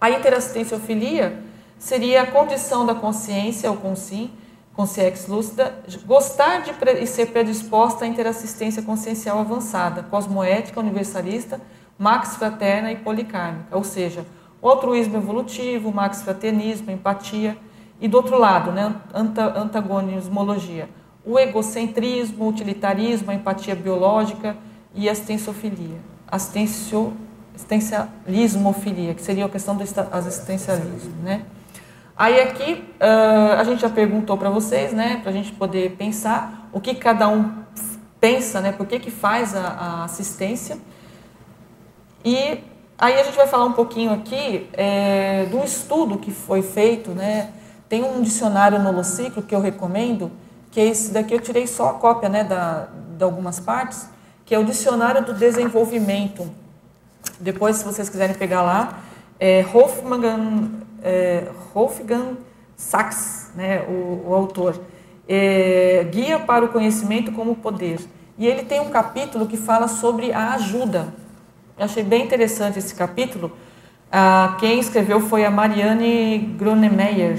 A interassistenciofilia seria a condição da consciência, ou consim, consciex lúcida, gostar de e ser predisposta à interassistência consciencial avançada, cosmoética, universalista, max fraterna e policármica, ou seja, altruísmo evolutivo, max fraternismo, empatia, e do outro lado, né, antagonismologia, o egocentrismo, o utilitarismo, a empatia biológica e a assistenciofilia. Assistencio existencialismofilia, que seria a questão do existencialismo, né? Aí aqui uh, a gente já perguntou para vocês, né, para a gente poder pensar o que cada um pensa, né, por que que faz a, a assistência. E aí a gente vai falar um pouquinho aqui é, do estudo que foi feito, né, tem um dicionário no Lociclo que eu recomendo, que é esse daqui eu tirei só a cópia, né, da, de algumas partes, que é o Dicionário do Desenvolvimento depois, se vocês quiserem pegar lá, é Wolfgang, é, Wolfgang Sachs, né, o, o autor, é, Guia para o Conhecimento como Poder. E ele tem um capítulo que fala sobre a ajuda. Eu achei bem interessante esse capítulo. Ah, quem escreveu foi a Marianne Gronemeyer.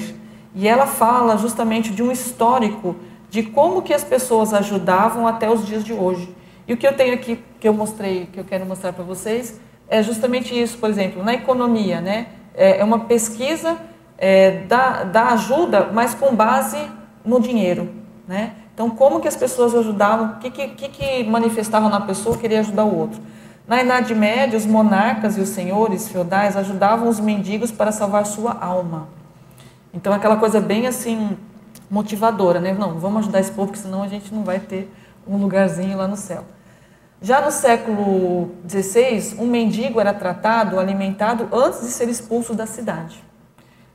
E ela fala justamente de um histórico de como que as pessoas ajudavam até os dias de hoje. E o que eu tenho aqui, que eu mostrei, que eu quero mostrar para vocês, é justamente isso, por exemplo, na economia, né? É, é uma pesquisa é, da, da ajuda, mas com base no dinheiro, né? Então, como que as pessoas ajudavam, o que, que, que manifestavam na pessoa queria ajudar o outro? Na Idade Média, os monarcas e os senhores feudais ajudavam os mendigos para salvar sua alma. Então, aquela coisa bem assim, motivadora, né? Não, vamos ajudar esse povo, porque senão a gente não vai ter um lugarzinho lá no céu. Já no século XVI, um mendigo era tratado, alimentado antes de ser expulso da cidade.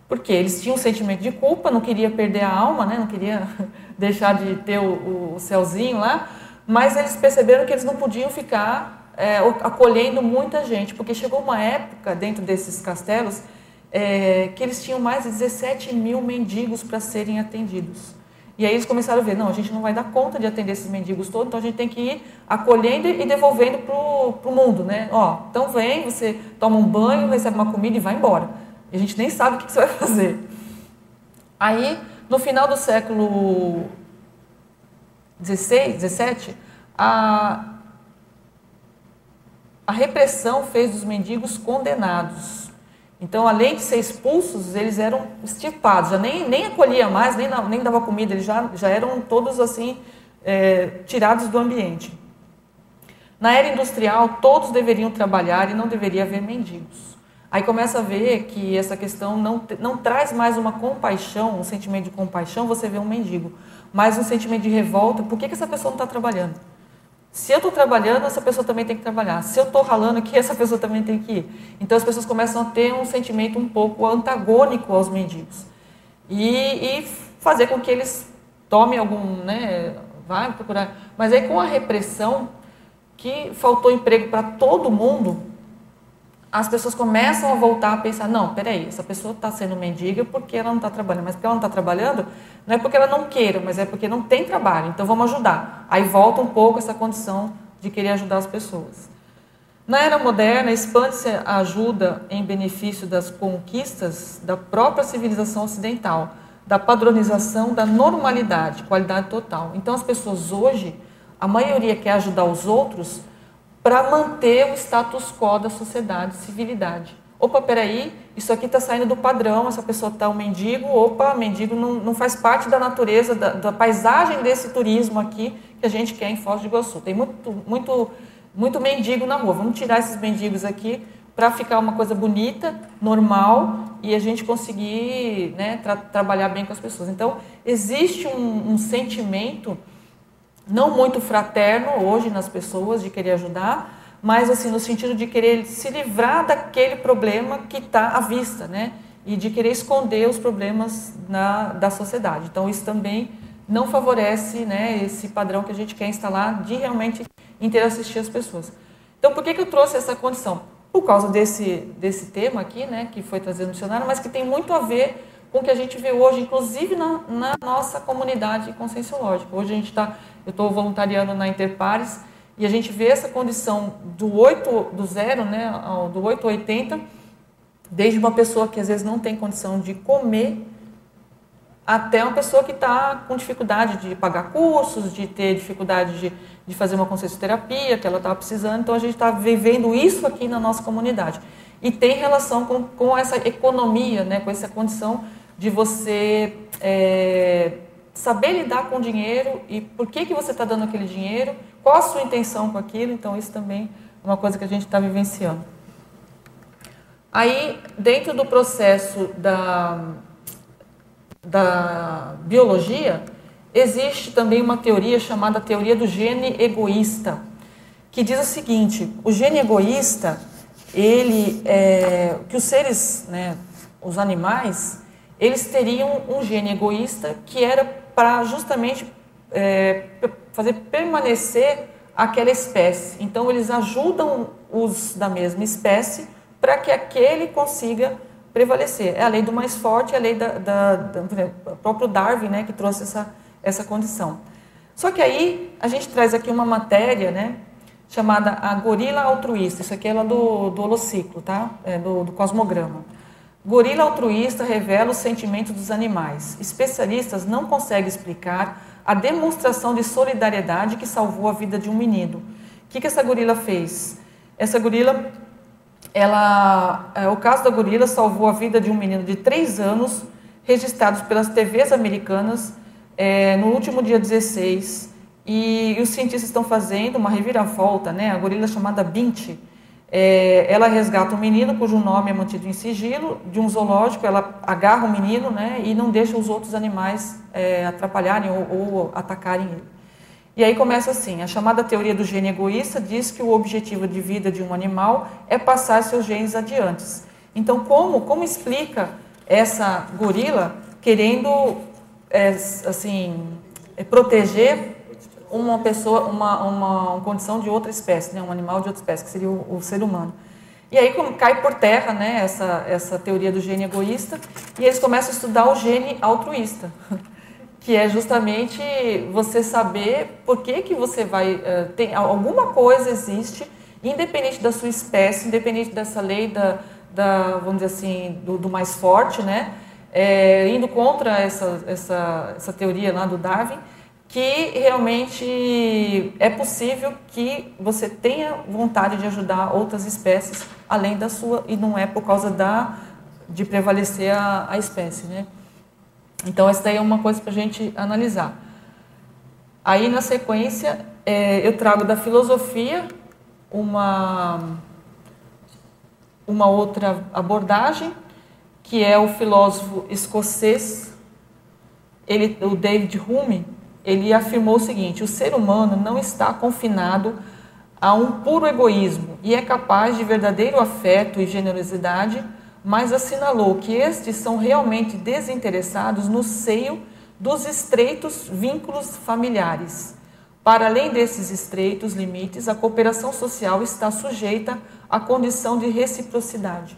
Porque eles tinham um sentimento de culpa, não queria perder a alma, né? não queria deixar de ter o, o céuzinho lá, mas eles perceberam que eles não podiam ficar é, acolhendo muita gente, porque chegou uma época dentro desses castelos é, que eles tinham mais de 17 mil mendigos para serem atendidos. E aí eles começaram a ver, não, a gente não vai dar conta de atender esses mendigos todos, então a gente tem que ir acolhendo e devolvendo para o mundo, né? Ó, então vem, você toma um banho, recebe uma comida e vai embora. E a gente nem sabe o que você vai fazer. Aí, no final do século XVI, XVII, a, a repressão fez dos mendigos condenados. Então, além de ser expulsos, eles eram extirpados, já nem, nem acolhia mais, nem, nem dava comida, eles já, já eram todos assim, é, tirados do ambiente. Na era industrial, todos deveriam trabalhar e não deveria haver mendigos. Aí começa a ver que essa questão não, não traz mais uma compaixão, um sentimento de compaixão, você vê um mendigo, mas um sentimento de revolta, por que, que essa pessoa não está trabalhando? Se eu estou trabalhando, essa pessoa também tem que trabalhar. Se eu estou ralando aqui, essa pessoa também tem que ir. Então as pessoas começam a ter um sentimento um pouco antagônico aos mendigos. E, e fazer com que eles tomem algum, né, vai procurar. Mas aí com a repressão, que faltou emprego para todo mundo, as pessoas começam a voltar a pensar, não, peraí, essa pessoa está sendo mendiga porque ela não está trabalhando. Mas porque ela não está trabalhando, não é porque ela não queira, mas é porque não tem trabalho. Então vamos ajudar. Aí volta um pouco essa condição de querer ajudar as pessoas. Na era moderna, expande-se a ajuda em benefício das conquistas da própria civilização ocidental, da padronização da normalidade, qualidade total. Então as pessoas hoje, a maioria quer ajudar os outros para manter o status quo da sociedade, civilidade. Opa, peraí, isso aqui está saindo do padrão, essa pessoa está um mendigo, opa, mendigo não, não faz parte da natureza, da, da, paisagem desse turismo aqui que a gente quer em Foz do Iguaçu. Tem muito, muito, muito mendigo na rua, vamos tirar esses mendigos aqui para ficar uma coisa bonita, normal e a gente conseguir né, tra trabalhar bem com as pessoas. Então, existe um, um sentimento não muito fraterno hoje nas pessoas de querer ajudar, mas assim no sentido de querer se livrar daquele problema que está à vista, né? E de querer esconder os problemas na, da sociedade. Então isso também não favorece, né, esse padrão que a gente quer instalar de realmente interassistir as pessoas. Então por que, que eu trouxe essa condição? Por causa desse, desse tema aqui, né, que foi trazido no dicionário, mas que tem muito a ver com o que a gente vê hoje, inclusive na, na nossa comunidade conscienciológica. Hoje a gente está eu estou voluntariando na Interpares e a gente vê essa condição do 8, do zero, né, do 8 ao 80, desde uma pessoa que às vezes não tem condição de comer, até uma pessoa que está com dificuldade de pagar cursos, de ter dificuldade de, de fazer uma terapia que ela estava precisando. Então a gente está vivendo isso aqui na nossa comunidade. E tem relação com, com essa economia, né, com essa condição de você é, saber lidar com o dinheiro e por que, que você está dando aquele dinheiro, qual a sua intenção com aquilo, então isso também é uma coisa que a gente está vivenciando. Aí, dentro do processo da, da biologia, existe também uma teoria chamada teoria do gene egoísta, que diz o seguinte: o gene egoísta, ele, é, que os seres, né, os animais, eles teriam um gene egoísta que era para justamente é, fazer permanecer aquela espécie. Então, eles ajudam os da mesma espécie para que aquele consiga prevalecer. É a lei do mais forte, é a lei da, da, da próprio Darwin, né, que trouxe essa, essa condição. Só que aí a gente traz aqui uma matéria, né, chamada a gorila altruísta. Isso aqui é lá do, do holociclo, tá? É do, do cosmograma. Gorila altruísta revela os sentimentos dos animais. Especialistas não conseguem explicar a demonstração de solidariedade que salvou a vida de um menino. O que, que essa gorila fez? Essa gorila, ela, é, o caso da gorila salvou a vida de um menino de 3 anos, registrados pelas TVs americanas é, no último dia 16. E, e os cientistas estão fazendo uma reviravolta, né? A gorila chamada Bint, é, ela resgata um menino cujo nome é mantido em sigilo de um zoológico. Ela agarra o menino né, e não deixa os outros animais é, atrapalharem ou, ou, atacarem ele. E aí começa assim: a chamada teoria do gene egoísta diz que o objetivo de vida de um animal é passar seus genes adiante. Então, como, como explica essa gorila querendo é, assim proteger uma pessoa, uma, uma, condição de outra espécie, né? um animal de outra espécie, que seria o, o ser humano. E aí cai por terra né, essa, essa teoria do gene egoísta e eles começam a estudar o gene altruísta, que é justamente você saber por que, que você vai... Uh, tem, alguma coisa existe, independente da sua espécie, independente dessa lei da, da vamos dizer assim, do, do mais forte, né? É, indo contra essa, essa, essa teoria lá do Darwin, que realmente é possível que você tenha vontade de ajudar outras espécies além da sua e não é por causa da de prevalecer a, a espécie, né? Então essa daí é uma coisa para a gente analisar. Aí na sequência é, eu trago da filosofia uma uma outra abordagem que é o filósofo escocês ele, o David Hume ele afirmou o seguinte: o ser humano não está confinado a um puro egoísmo e é capaz de verdadeiro afeto e generosidade, mas assinalou que estes são realmente desinteressados no seio dos estreitos vínculos familiares. Para além desses estreitos limites, a cooperação social está sujeita à condição de reciprocidade.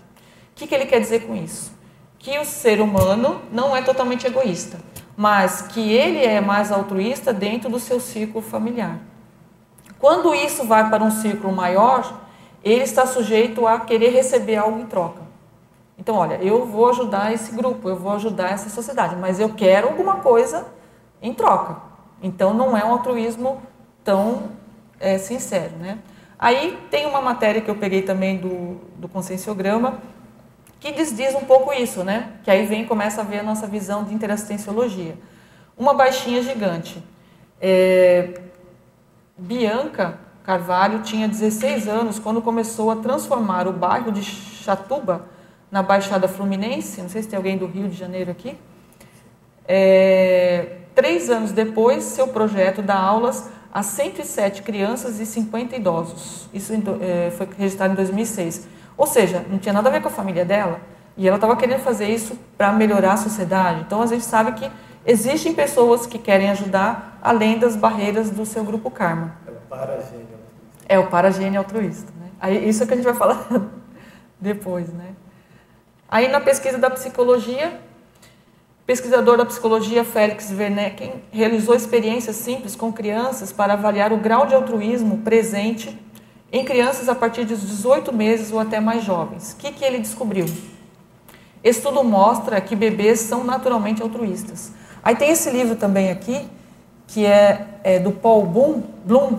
O que, que ele quer dizer com isso? Que o ser humano não é totalmente egoísta mas que ele é mais altruísta dentro do seu círculo familiar. Quando isso vai para um círculo maior, ele está sujeito a querer receber algo em troca. Então, olha, eu vou ajudar esse grupo, eu vou ajudar essa sociedade, mas eu quero alguma coisa em troca. Então, não é um altruísmo tão é, sincero, né? Aí tem uma matéria que eu peguei também do, do conscienciograma, que desdiz um pouco isso, né? Que aí vem começa a ver a nossa visão de interassistenciologia. Uma baixinha gigante. É... Bianca Carvalho tinha 16 anos quando começou a transformar o bairro de Chatuba na Baixada Fluminense. Não sei se tem alguém do Rio de Janeiro aqui. É... Três anos depois, seu projeto dá aulas a 107 crianças e 50 idosos. Isso é, foi registrado em 2006 ou seja, não tinha nada a ver com a família dela e ela estava querendo fazer isso para melhorar a sociedade. Então a gente sabe que existem pessoas que querem ajudar além das barreiras do seu grupo karma. É o paragênio altruísta. É o paragênio altruísta. Né? Aí, isso é que a gente vai falar depois. Né? Aí na pesquisa da psicologia, pesquisador da psicologia Félix Wernecken realizou experiências simples com crianças para avaliar o grau de altruísmo presente em crianças a partir dos 18 meses ou até mais jovens. O que, que ele descobriu? Estudo mostra que bebês são naturalmente altruístas. Aí tem esse livro também aqui, que é, é do Paul Bloom, Bloom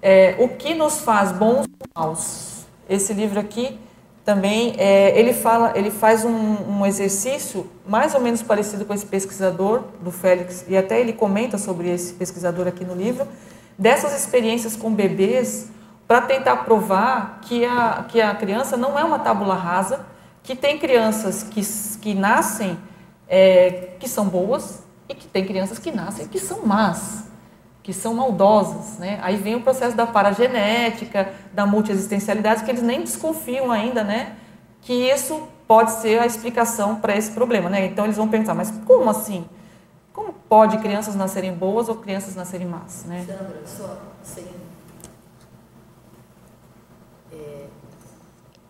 é, O que nos faz bons ou maus. Esse livro aqui também, é, ele, fala, ele faz um, um, exercício mais ou menos parecido com esse pesquisador, do Félix, e até ele comenta sobre esse pesquisador aqui no livro, dessas experiências com bebês, para tentar provar que a, que a criança não é uma tábula rasa, que tem crianças que, que nascem é, que são boas e que tem crianças que nascem que são más, que são maldosas. Né? Aí vem o processo da paragenética, da multiexistencialidade, que eles nem desconfiam ainda né, que isso pode ser a explicação para esse problema. Né? Então eles vão pensar, mas como assim? Como pode crianças nascerem boas ou crianças nascerem más? Né? Sandra, só sem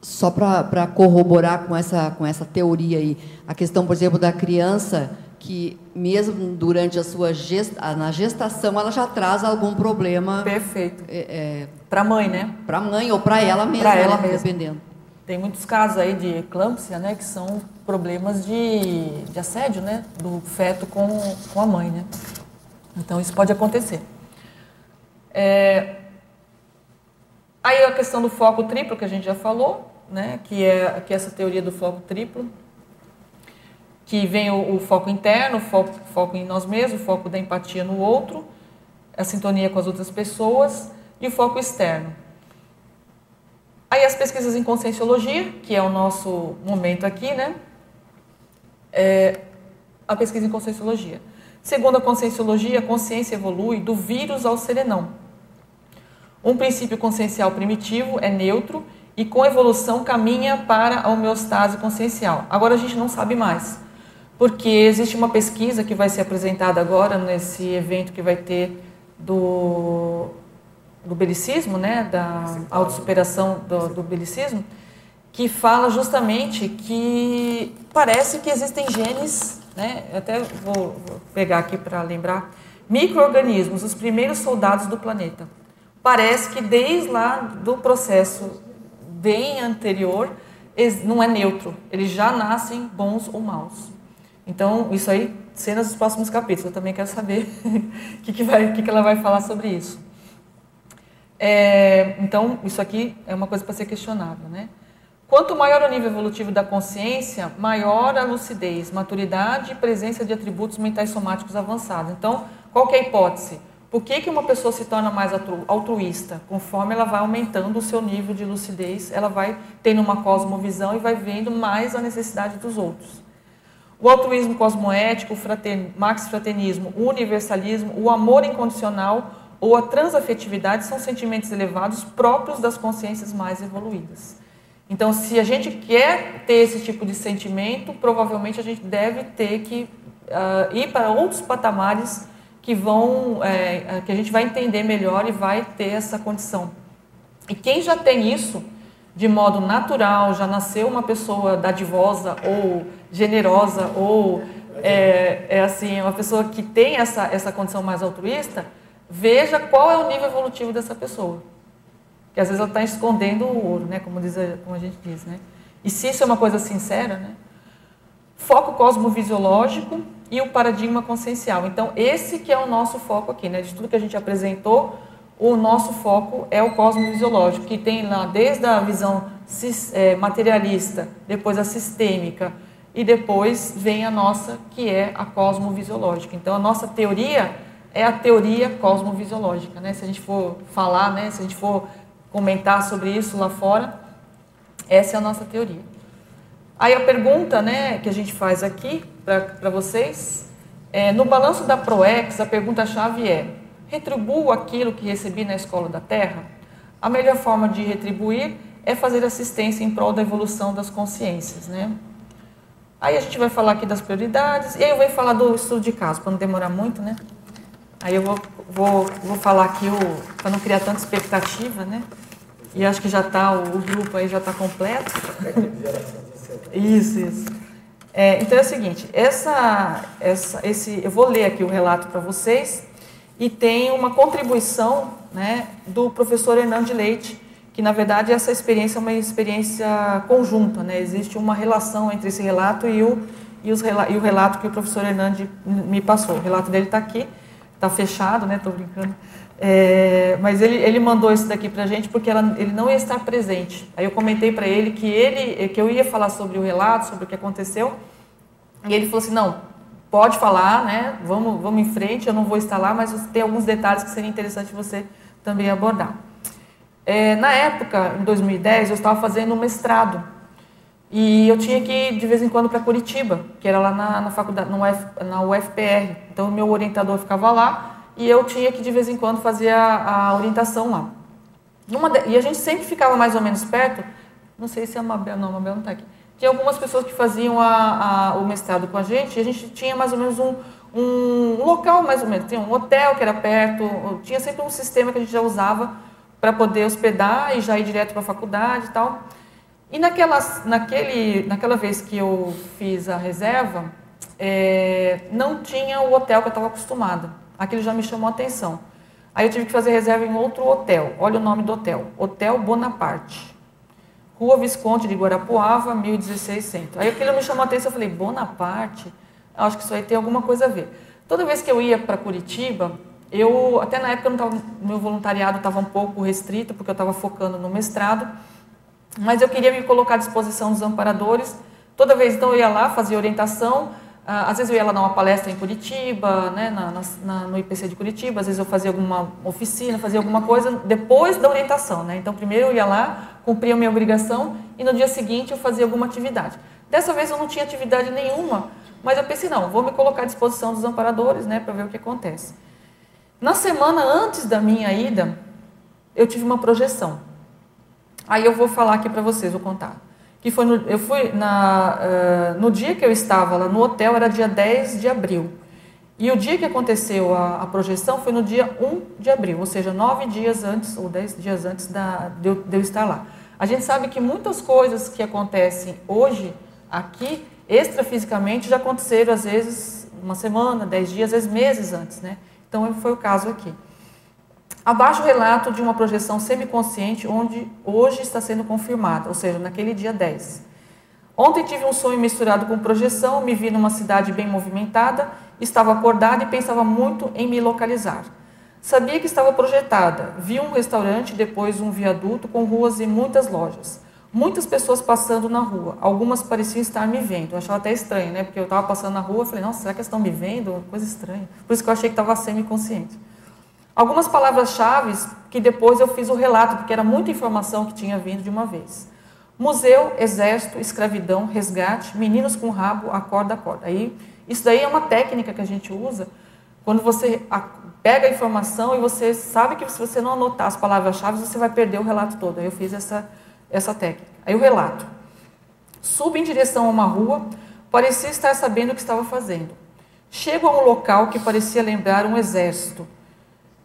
só para corroborar com essa, com essa teoria aí, a questão, por exemplo, da criança que mesmo durante a sua gesta, na gestação ela já traz algum problema. Perfeito. É, é, para a mãe, né? Para a mãe ou para ela mesma. Para ela né? mesma. Dependendo. Tem muitos casos aí de eclâmpsia, né, que são problemas de, de assédio, né, do feto com, com a mãe, né. Então isso pode acontecer. É, aí a questão do foco triplo que a gente já falou, né, que é que é essa teoria do foco triplo, que vem o, o foco interno, o foco, foco em nós mesmos, o foco da empatia no outro, a sintonia com as outras pessoas e o foco externo. Aí as pesquisas em conscienciologia, que é o nosso momento aqui, né? É a pesquisa em conscienciologia. Segundo a conscienciologia, a consciência evolui do vírus ao serenão. Um princípio consciencial primitivo é neutro e com evolução caminha para a homeostase consciencial. Agora a gente não sabe mais, porque existe uma pesquisa que vai ser apresentada agora nesse evento que vai ter do, do belicismo, né, da autossuperação do, do belicismo, que fala justamente que parece que existem genes, né, até vou, vou pegar aqui para lembrar, micro-organismos, os primeiros soldados do planeta. Parece que desde lá do processo bem anterior não é neutro, eles já nascem bons ou maus. Então, isso aí cenas dos próximos capítulos. Eu também quero saber o que, que, que, que ela vai falar sobre isso. É, então, isso aqui é uma coisa para ser questionável, né? Quanto maior o nível evolutivo da consciência, maior a lucidez, maturidade e presença de atributos mentais somáticos avançados. Então, qual é a hipótese? Por que, que uma pessoa se torna mais altruísta? Conforme ela vai aumentando o seu nível de lucidez, ela vai tendo uma cosmovisão e vai vendo mais a necessidade dos outros. O altruísmo cosmoético, o frater, max-fraternismo, o universalismo, o amor incondicional ou a transafetividade são sentimentos elevados próprios das consciências mais evoluídas. Então, se a gente quer ter esse tipo de sentimento, provavelmente a gente deve ter que uh, ir para outros patamares que vão, é, que a gente vai entender melhor e vai ter essa condição. E quem já tem isso de modo natural, já nasceu uma pessoa dadivosa ou generosa ou é, é assim uma pessoa que tem essa essa condição mais altruísta, veja qual é o nível evolutivo dessa pessoa. Que às vezes ela está escondendo o ouro, né? Como diz, como a gente diz, né? E se isso é uma coisa sincera, né? Foco cosmovisiológico e o paradigma consciencial. Então, esse que é o nosso foco aqui, né? De tudo que a gente apresentou, o nosso foco é o cosmovisiológico, que tem lá desde a visão é, materialista, depois a sistêmica, e depois vem a nossa, que é a cosmovisiológica. Então, a nossa teoria é a teoria cosmovisiológica, né? Se a gente for falar, né? Se a gente for comentar sobre isso lá fora, essa é a nossa teoria. Aí a pergunta, né, que a gente faz aqui para vocês. É, no balanço da ProEx, a pergunta-chave é: retribuo aquilo que recebi na escola da Terra? A melhor forma de retribuir é fazer assistência em prol da evolução das consciências, né? Aí a gente vai falar aqui das prioridades, e aí eu vou falar do estudo de caso, para não demorar muito, né? Aí eu vou, vou, vou falar aqui, para não criar tanta expectativa, né? E acho que já está, o, o grupo aí já está completo. Isso, isso. É, então é o seguinte, essa, essa, esse, eu vou ler aqui o relato para vocês e tem uma contribuição né, do professor Hernando Leite, que na verdade essa experiência é uma experiência conjunta, né? existe uma relação entre esse relato e o, e, os, e o relato que o professor Hernandes me passou. O relato dele está aqui, está fechado, né? Estou brincando. É, mas ele, ele mandou isso daqui para a gente porque ela, ele não ia estar presente. Aí eu comentei para ele que ele que eu ia falar sobre o relato, sobre o que aconteceu. E ele falou assim, não, pode falar, né? Vamos, vamos em frente. Eu não vou estar lá, mas tem alguns detalhes que seria interessante você também abordar. É, na época, em 2010, eu estava fazendo um mestrado e eu tinha que ir de vez em quando para Curitiba, que era lá na, na faculdade, no na UFPR. Então, meu orientador ficava lá e eu tinha que de vez em quando fazer a, a orientação lá. De, e a gente sempre ficava mais ou menos perto, não sei se a Mabel, não, a Mabel não está aqui. Tinha algumas pessoas que faziam a, a, o mestrado com a gente, e a gente tinha mais ou menos um, um, local, mais ou menos, tinha um hotel que era perto, tinha sempre um sistema que a gente já usava para poder hospedar e já ir direto para a faculdade e tal. E naquela, naquele, naquela vez que eu fiz a reserva, é, não tinha o hotel que eu estava acostumada. Aquilo já me chamou a atenção. Aí eu tive que fazer reserva em outro hotel. Olha o nome do hotel: Hotel Bonaparte. Rua Visconde de Guarapuava, 1116 Aí aquilo me chamou a atenção. Eu falei: Bonaparte? Acho que isso aí tem alguma coisa a ver. Toda vez que eu ia para Curitiba, eu, até na época, tava, meu voluntariado estava um pouco restrito, porque eu estava focando no mestrado, mas eu queria me colocar à disposição dos amparadores. Toda vez, então, eu ia lá, fazia orientação, às vezes eu ia lá dar uma palestra em Curitiba, né, na, na, no IPC de Curitiba, às vezes eu fazia alguma oficina, fazia alguma coisa depois da orientação. Né? Então, primeiro eu ia lá, cumpria a minha obrigação e no dia seguinte eu fazia alguma atividade. Dessa vez eu não tinha atividade nenhuma, mas eu pensei, não, vou me colocar à disposição dos amparadores né, para ver o que acontece. Na semana antes da minha ida, eu tive uma projeção. Aí eu vou falar aqui para vocês, vou contar que foi no, eu fui na, uh, no dia que eu estava lá no hotel, era dia 10 de abril. E o dia que aconteceu a, a, projeção foi no dia 1 de abril, ou seja, nove dias antes, ou dez dias antes da, de, eu, de eu estar lá. A gente sabe que muitas coisas que acontecem hoje, aqui, extrafisicamente, já aconteceram às vezes uma semana, dez dias, às vezes meses antes, né? Então foi o caso aqui. Abaixo o relato de uma projeção semiconsciente onde hoje está sendo confirmada, ou seja, naquele dia 10. Ontem tive um sonho misturado com projeção, me vi numa cidade bem movimentada, estava acordada e pensava muito em me localizar. Sabia que estava projetada. Vi um restaurante, depois um viaduto com ruas e muitas lojas. Muitas pessoas passando na rua. Algumas pareciam estar me vendo. Eu achava até estranho, né? Porque eu estava passando na rua falei, nossa, será que eles estão me vendo? Coisa estranha. Por isso que eu achei que estava semi-consciente. Algumas palavras-chave que depois eu fiz o relato, porque era muita informação que tinha vindo de uma vez. Museu, exército, escravidão, resgate, meninos com rabo, acorda, acorda. Aí, isso daí é uma técnica que a gente usa quando você pega a informação e você sabe que se você não anotar as palavras-chave, você vai perder o relato todo. Aí eu fiz essa, essa técnica. Aí o relato. Subo em direção a uma rua, parecia estar sabendo o que estava fazendo. Chego a um local que parecia lembrar um exército.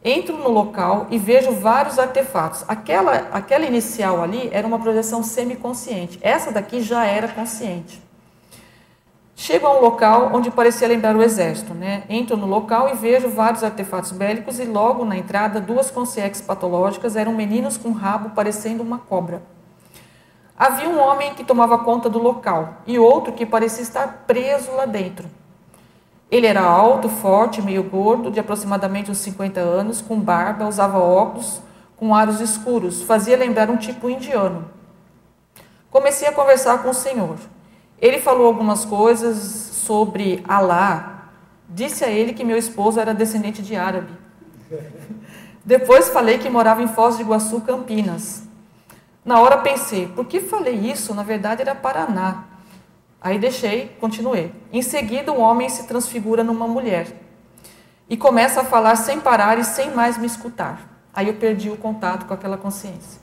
Entro no local e vejo vários artefatos. Aquela, aquela inicial ali era uma projeção semiconsciente. Essa daqui já era consciente. Chego a um local onde parecia lembrar o exército. Né? Entro no local e vejo vários artefatos bélicos e logo na entrada duas consciências patológicas eram meninos com rabo parecendo uma cobra. Havia um homem que tomava conta do local e outro que parecia estar preso lá dentro. Ele era alto, forte, meio gordo, de aproximadamente uns 50 anos, com barba, usava óculos, com aros escuros, fazia lembrar um tipo indiano. Comecei a conversar com o senhor. Ele falou algumas coisas sobre Alá. Disse a ele que meu esposo era descendente de árabe. Depois falei que morava em Foz do Iguaçu, Campinas. Na hora pensei, por que falei isso? Na verdade era Paraná. Aí deixei, continuei. Em seguida, um homem se transfigura numa mulher e começa a falar sem parar e sem mais me escutar. Aí eu perdi o contato com aquela consciência.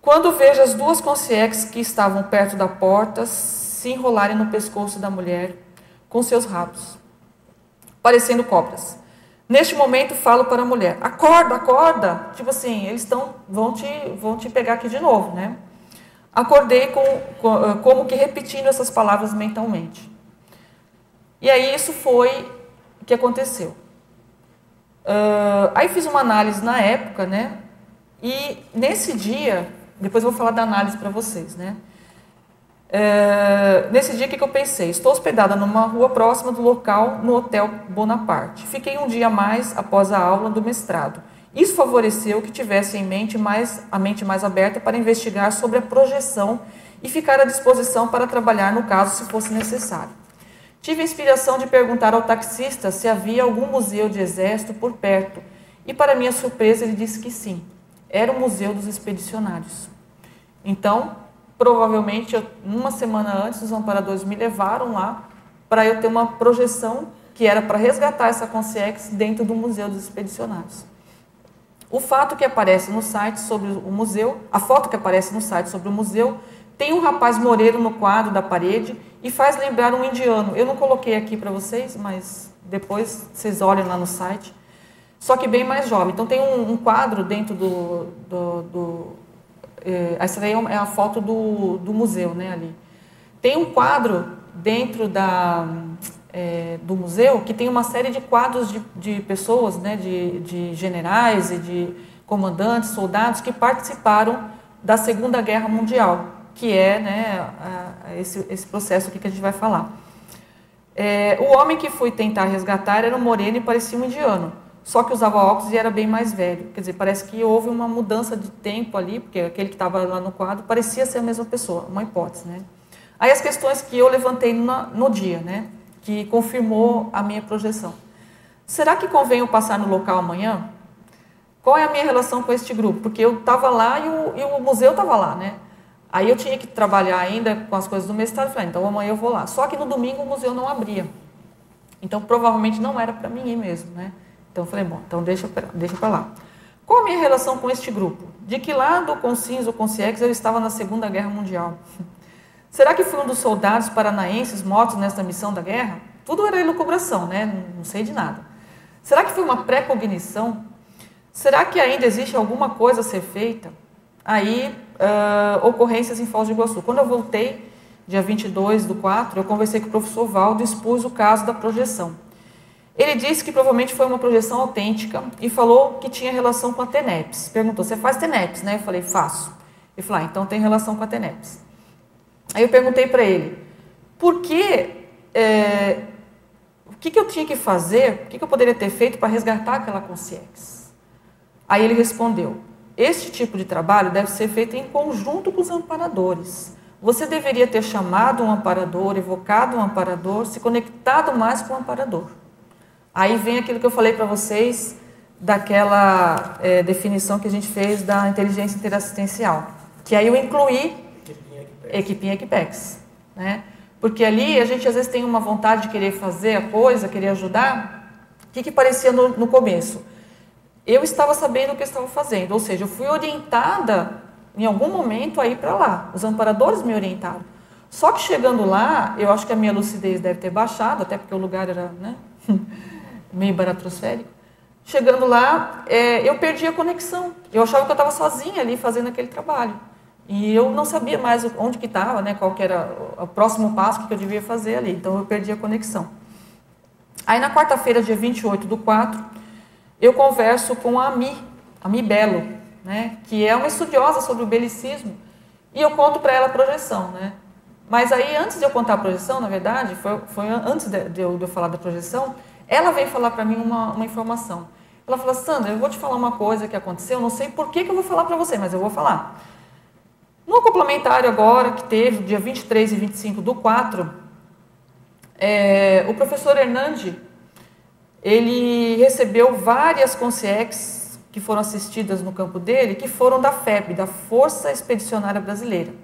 Quando vejo as duas consciências que estavam perto da porta se enrolarem no pescoço da mulher com seus rabos, parecendo cobras. Neste momento falo para a mulher: "Acorda, acorda". Tipo assim, eles estão vão te vão te pegar aqui de novo, né? Acordei com, com, como que repetindo essas palavras mentalmente. E aí isso foi o que aconteceu. Uh, aí fiz uma análise na época, né? E nesse dia depois vou falar da análise para vocês, né? É, nesse dia, o que, que eu pensei? Estou hospedada numa rua próxima do local, no Hotel Bonaparte. Fiquei um dia mais após a aula do mestrado. Isso favoreceu que tivesse em mente mais, a mente mais aberta para investigar sobre a projeção e ficar à disposição para trabalhar no caso se fosse necessário. Tive a inspiração de perguntar ao taxista se havia algum museu de exército por perto, e para minha surpresa ele disse que sim. Era o Museu dos Expedicionários. Então, provavelmente, uma semana antes, os amparadores me levaram lá para eu ter uma projeção que era para resgatar essa consciência dentro do Museu dos Expedicionários. O fato que aparece no site sobre o museu, a foto que aparece no site sobre o museu, tem um rapaz moreiro no quadro da parede e faz lembrar um indiano. Eu não coloquei aqui para vocês, mas depois vocês olham lá no site. Só que bem mais jovem. Então tem um, um quadro dentro do, do, do é, essa daí é a foto do, do museu, né, ali. Tem um quadro dentro da, é, do museu que tem uma série de quadros de, de pessoas, né, de, de generais e de comandantes, soldados que participaram da Segunda Guerra Mundial, que é né, a, esse, esse processo aqui que a gente vai falar. É, o homem que fui tentar resgatar era um moreno e parecia um indiano só que usava óculos e era bem mais velho. Quer dizer, parece que houve uma mudança de tempo ali, porque aquele que estava lá no quadro parecia ser a mesma pessoa, uma hipótese, né? Aí as questões que eu levantei no, no dia, né? Que confirmou a minha projeção. Será que convém eu passar no local amanhã? Qual é a minha relação com este grupo? Porque eu estava lá e o, e o museu estava lá, né? Aí eu tinha que trabalhar ainda com as coisas do mestrado. Falei, então amanhã eu vou lá. Só que no domingo o museu não abria. Então provavelmente não era para mim ir mesmo, né? Então eu falei, bom, então deixa, deixa para lá. Qual a minha relação com este grupo? De que lado, com CINS ou com CIEX, eu estava na Segunda Guerra Mundial? Será que fui um dos soldados paranaenses mortos nesta missão da guerra? Tudo era elucubração, né? Não sei de nada. Será que foi uma pré-cognição? Será que ainda existe alguma coisa a ser feita? Aí, uh, ocorrências em Foz do Iguaçu. Quando eu voltei, dia 22 do 4, eu conversei com o professor Valdo e expus o caso da projeção. Ele disse que provavelmente foi uma projeção autêntica e falou que tinha relação com a TENEPS. Perguntou, você faz TENEPS, né? Eu falei, faço. Ele falou, ah, então tem relação com a TENEPS. Aí eu perguntei para ele, por que, é, o que, que eu tinha que fazer, o que, que eu poderia ter feito para resgatar aquela consciência? Aí ele respondeu, este tipo de trabalho deve ser feito em conjunto com os amparadores. Você deveria ter chamado um amparador, evocado um amparador, se conectado mais com o amparador. Aí vem aquilo que eu falei para vocês daquela é, definição que a gente fez da inteligência interassistencial, que aí eu incluí equipinha Equipex, né? Porque ali a gente às vezes tem uma vontade de querer fazer a coisa, querer ajudar. O que, que parecia no, no começo? Eu estava sabendo o que eu estava fazendo, ou seja, eu fui orientada em algum momento a ir para lá. Os amparadores me orientaram. Só que chegando lá, eu acho que a minha lucidez deve ter baixado, até porque o lugar era né, meio baratrosférico. Chegando lá, é, eu perdi a conexão. Eu achava que eu estava sozinha ali fazendo aquele trabalho. E eu não sabia mais onde que estava, né, qual que era o próximo passo que eu devia fazer ali. Então eu perdi a conexão. Aí na quarta-feira, dia 28 do 4, eu converso com a Ami, a Mi Belo, né, que é uma estudiosa sobre o belicismo, e eu conto para ela a projeção. Né? Mas aí, antes de eu contar a projeção, na verdade, foi, foi antes de, de, eu, de eu falar da projeção, ela veio falar para mim uma, uma informação. Ela falou, Sandra, eu vou te falar uma coisa que aconteceu, não sei por que, que eu vou falar para você, mas eu vou falar. No complementário agora, que teve, dia 23 e 25 do 4, é, o professor Hernandi, ele recebeu várias consciex que foram assistidas no campo dele, que foram da FEB, da Força Expedicionária Brasileira.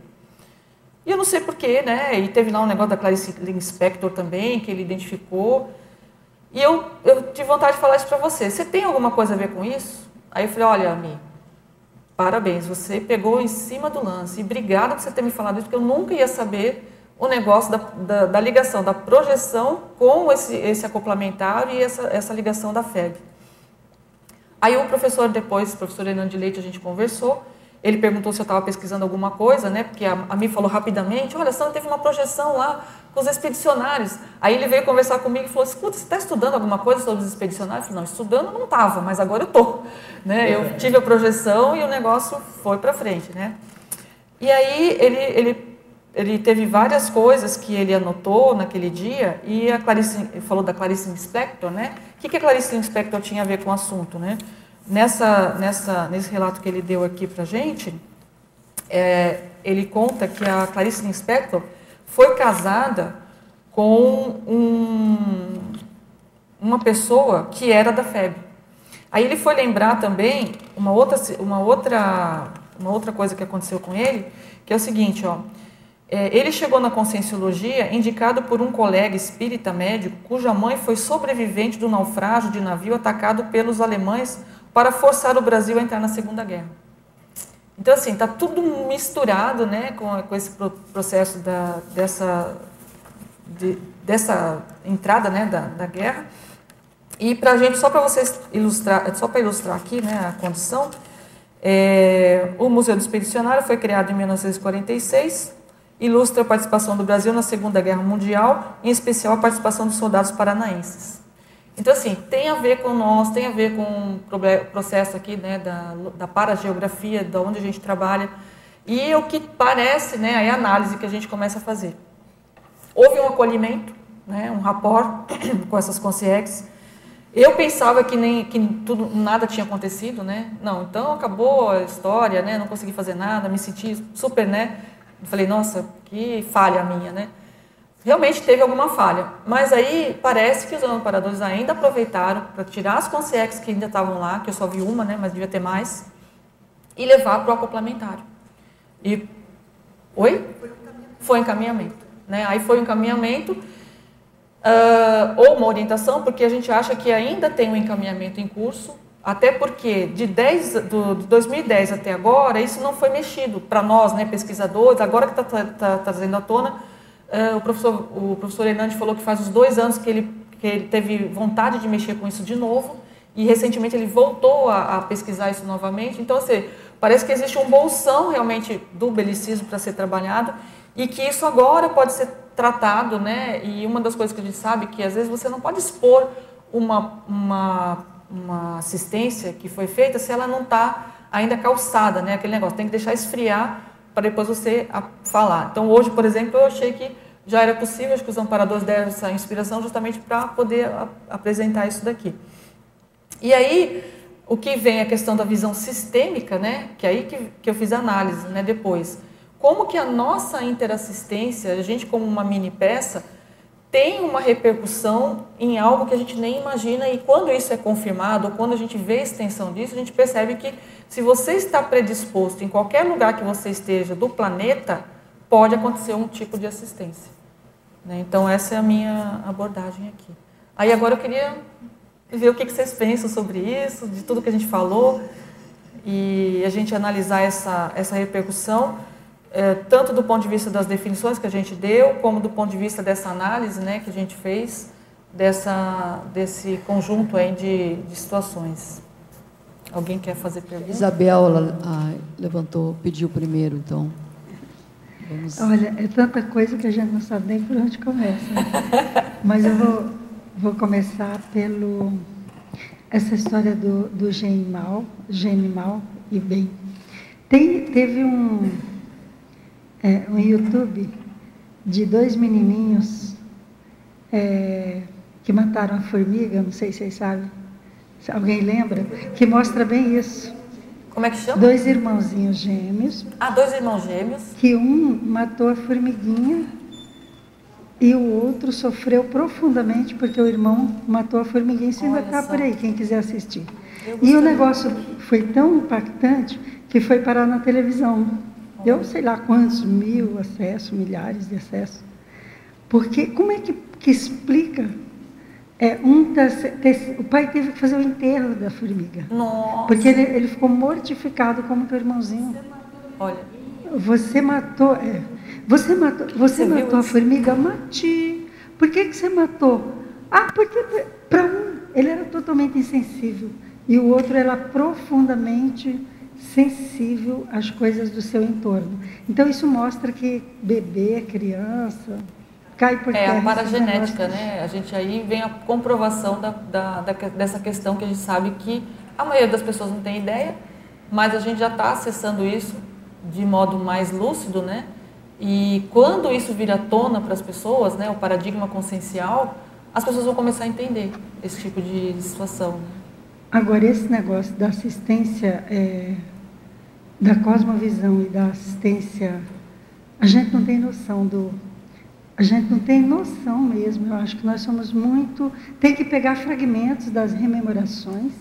E eu não sei porquê, né? E teve lá um negócio da Clarice Inspector também, que ele identificou. E eu, eu tive vontade de falar isso para você. Você tem alguma coisa a ver com isso? Aí eu falei, olha, Ami, parabéns, você pegou em cima do lance. E obrigada por você ter me falado isso, porque eu nunca ia saber o negócio da, da, da ligação, da projeção com esse, esse acoplamentário e essa, essa ligação da FEB. Aí o professor depois, o professor Hernando de Leite, a gente conversou, ele perguntou se eu estava pesquisando alguma coisa, né? Porque a, a mim falou rapidamente, olha, Sandra teve uma projeção lá com os expedicionários. Aí ele veio conversar comigo e falou, escuta, você está estudando alguma coisa sobre os expedicionários? Eu falei, não, estudando não estava, mas agora eu estou. Né? Eu tive a projeção e o negócio foi para frente, né? E aí ele, ele, ele teve várias coisas que ele anotou naquele dia e a Clarice, falou da Clarice Inspector, né? O que, que a Clarice Inspector tinha a ver com o assunto, né? Nessa, nessa, nesse relato que ele deu aqui para gente, é, ele conta que a Clarice Inspector foi casada com um, uma pessoa que era da FEB. Aí ele foi lembrar também uma outra, uma outra, uma outra coisa que aconteceu com ele, que é o seguinte, ó, é, ele chegou na Conscienciologia indicado por um colega espírita médico cuja mãe foi sobrevivente do naufrágio de navio atacado pelos alemães para forçar o Brasil a entrar na Segunda Guerra. Então, assim, está tudo misturado né, com, com esse processo da, dessa, de, dessa entrada né, da, da guerra. E para a gente, só para vocês ilustrar, só para ilustrar aqui né, a condição, é, o Museu do Expedicionário foi criado em 1946, ilustra a participação do Brasil na Segunda Guerra Mundial, em especial a participação dos soldados paranaenses. Então, assim, tem a ver com nós, tem a ver com o processo aqui né, da, da parageografia, da onde a gente trabalha. E o que parece, né, é a análise que a gente começa a fazer. Houve um acolhimento, né, um rapport com essas consciências. Eu pensava que nem que tudo nada tinha acontecido, né? Não, então acabou a história, né? Não consegui fazer nada, me senti super, né? Falei, nossa, que falha minha, né? Realmente teve alguma falha. Mas aí parece que os amparadores ainda aproveitaram para tirar as consciências que ainda estavam lá, que eu só vi uma, né, mas devia ter mais, e levar para o acoplamentário. E oi? Foi encaminhamento. Né? Aí foi um encaminhamento uh, ou uma orientação, porque a gente acha que ainda tem um encaminhamento em curso, até porque de, 10, do, de 2010 até agora, isso não foi mexido para nós, né, pesquisadores, agora que está tá, tá trazendo à tona, Uh, o, professor, o professor Hernandes falou que faz uns dois anos que ele, que ele teve vontade de mexer com isso de novo e recentemente ele voltou a, a pesquisar isso novamente. Então, assim, parece que existe um bolsão realmente do belicismo para ser trabalhado e que isso agora pode ser tratado, né? E uma das coisas que a gente sabe é que às vezes você não pode expor uma, uma, uma assistência que foi feita se ela não está ainda calçada, né? Aquele negócio tem que deixar esfriar para depois você falar. Então, hoje, por exemplo, eu achei que já era possível, acho que os amparadores deram essa inspiração justamente para poder apresentar isso daqui. E aí, o que vem é a questão da visão sistêmica, né? Que é aí que, que eu fiz análise, né? Depois, como que a nossa interassistência, a gente como uma mini peça, tem uma repercussão em algo que a gente nem imagina e quando isso é confirmado, quando a gente vê a extensão disso, a gente percebe que se você está predisposto em qualquer lugar que você esteja do planeta, pode acontecer um tipo de assistência. Né? Então essa é a minha abordagem aqui. Aí agora eu queria ver o que vocês pensam sobre isso, de tudo que a gente falou e a gente analisar essa, essa repercussão é, tanto do ponto de vista das definições que a gente deu, como do ponto de vista dessa análise né, que a gente fez, dessa, desse conjunto aí de, de situações. Alguém quer fazer pergunta? Isabel ah, levantou, pediu primeiro, então. Vamos... Olha, é tanta coisa que a gente não sabe nem por onde começa. Mas eu vou, vou começar pelo essa história do, do genimal, genimal e bem. Tem, teve um, é, um YouTube de dois menininhos é, que mataram a formiga, não sei se vocês sabem. Se alguém lembra? Que mostra bem isso. Como é que chama? Dois irmãozinhos gêmeos. Ah, dois irmãos gêmeos. Que um matou a formiguinha e o outro sofreu profundamente porque o irmão matou a formiguinha. Isso ainda está por aí, quem quiser assistir. E o negócio foi tão impactante que foi parar na televisão. Deu sei lá quantos mil acessos, milhares de acessos. Porque como é que, que explica? É, um o pai teve que fazer o enterro da formiga. Nossa. Porque ele, ele ficou mortificado como teu irmãozinho. Olha. Você matou. É, você matou, você, você matou a formiga? Mati. Por que, que você matou? Ah, porque para um ele era totalmente insensível. E o outro era profundamente sensível às coisas do seu entorno. Então, isso mostra que bebê, criança, cai por terra. É a paragenética, né? A gente aí vem a comprovação da, da, da, dessa questão que a gente sabe que a maioria das pessoas não tem ideia, mas a gente já está acessando isso de modo mais lúcido, né? E quando isso vir à tona para as pessoas, né, o paradigma consciencial, as pessoas vão começar a entender esse tipo de situação. Agora, esse negócio da assistência, é, da cosmovisão e da assistência, a gente não tem noção do. A gente não tem noção mesmo. Eu acho que nós somos muito. Tem que pegar fragmentos das rememorações,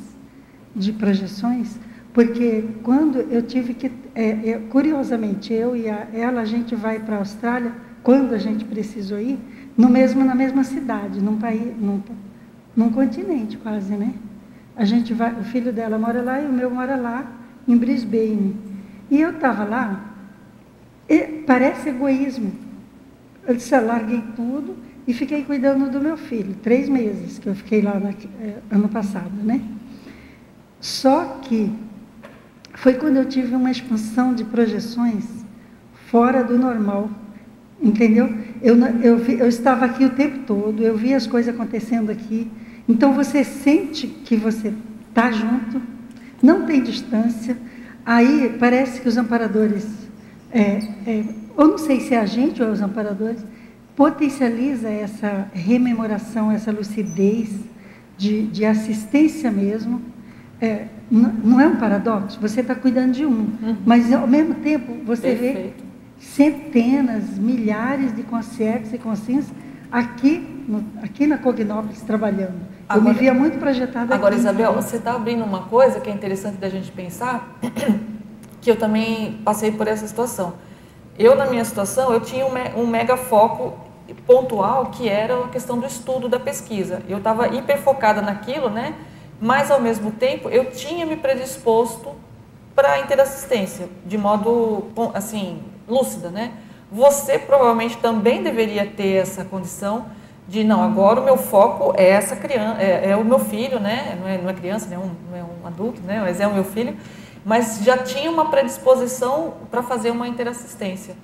de projeções, porque quando eu tive que. É, é, curiosamente, eu e a, ela, a gente vai para a Austrália, quando a gente precisou ir, no mesmo, na mesma cidade, num país, num, num continente quase, né? A gente vai, o filho dela mora lá e o meu mora lá, em Brisbane. E eu estava lá, e parece egoísmo. Eu disse, larguei tudo e fiquei cuidando do meu filho. Três meses que eu fiquei lá na, eh, ano passado, né? Só que foi quando eu tive uma expansão de projeções fora do normal. Entendeu? Eu, eu, eu estava aqui o tempo todo, eu vi as coisas acontecendo aqui. Então você sente que você está junto, não tem distância. Aí parece que os amparadores, é, é, ou não sei se é a gente ou é os amparadores, potencializa essa rememoração, essa lucidez de, de assistência mesmo. É, não é um paradoxo? Você está cuidando de um, uhum. mas ao mesmo tempo você Perfeito. vê centenas, milhares de consciências e consciências aqui, no, aqui na Cognópolis trabalhando. Agora, eu me via muito projetada Agora, aqui, Isabel, você está abrindo uma coisa que é interessante da gente pensar, que eu também passei por essa situação. Eu, na minha situação, eu tinha um, um mega foco pontual que era a questão do estudo da pesquisa. Eu estava hiper focada naquilo, né? Mas, ao mesmo tempo, eu tinha me predisposto para a interassistência, de modo, assim, lúcida, né? Você provavelmente também deveria ter essa condição de não, agora o meu foco é essa criança, é, é o meu filho, né? Não é, não é criança, né? um, não é um adulto, né? Mas é o meu filho. Mas já tinha uma predisposição para fazer uma interassistência.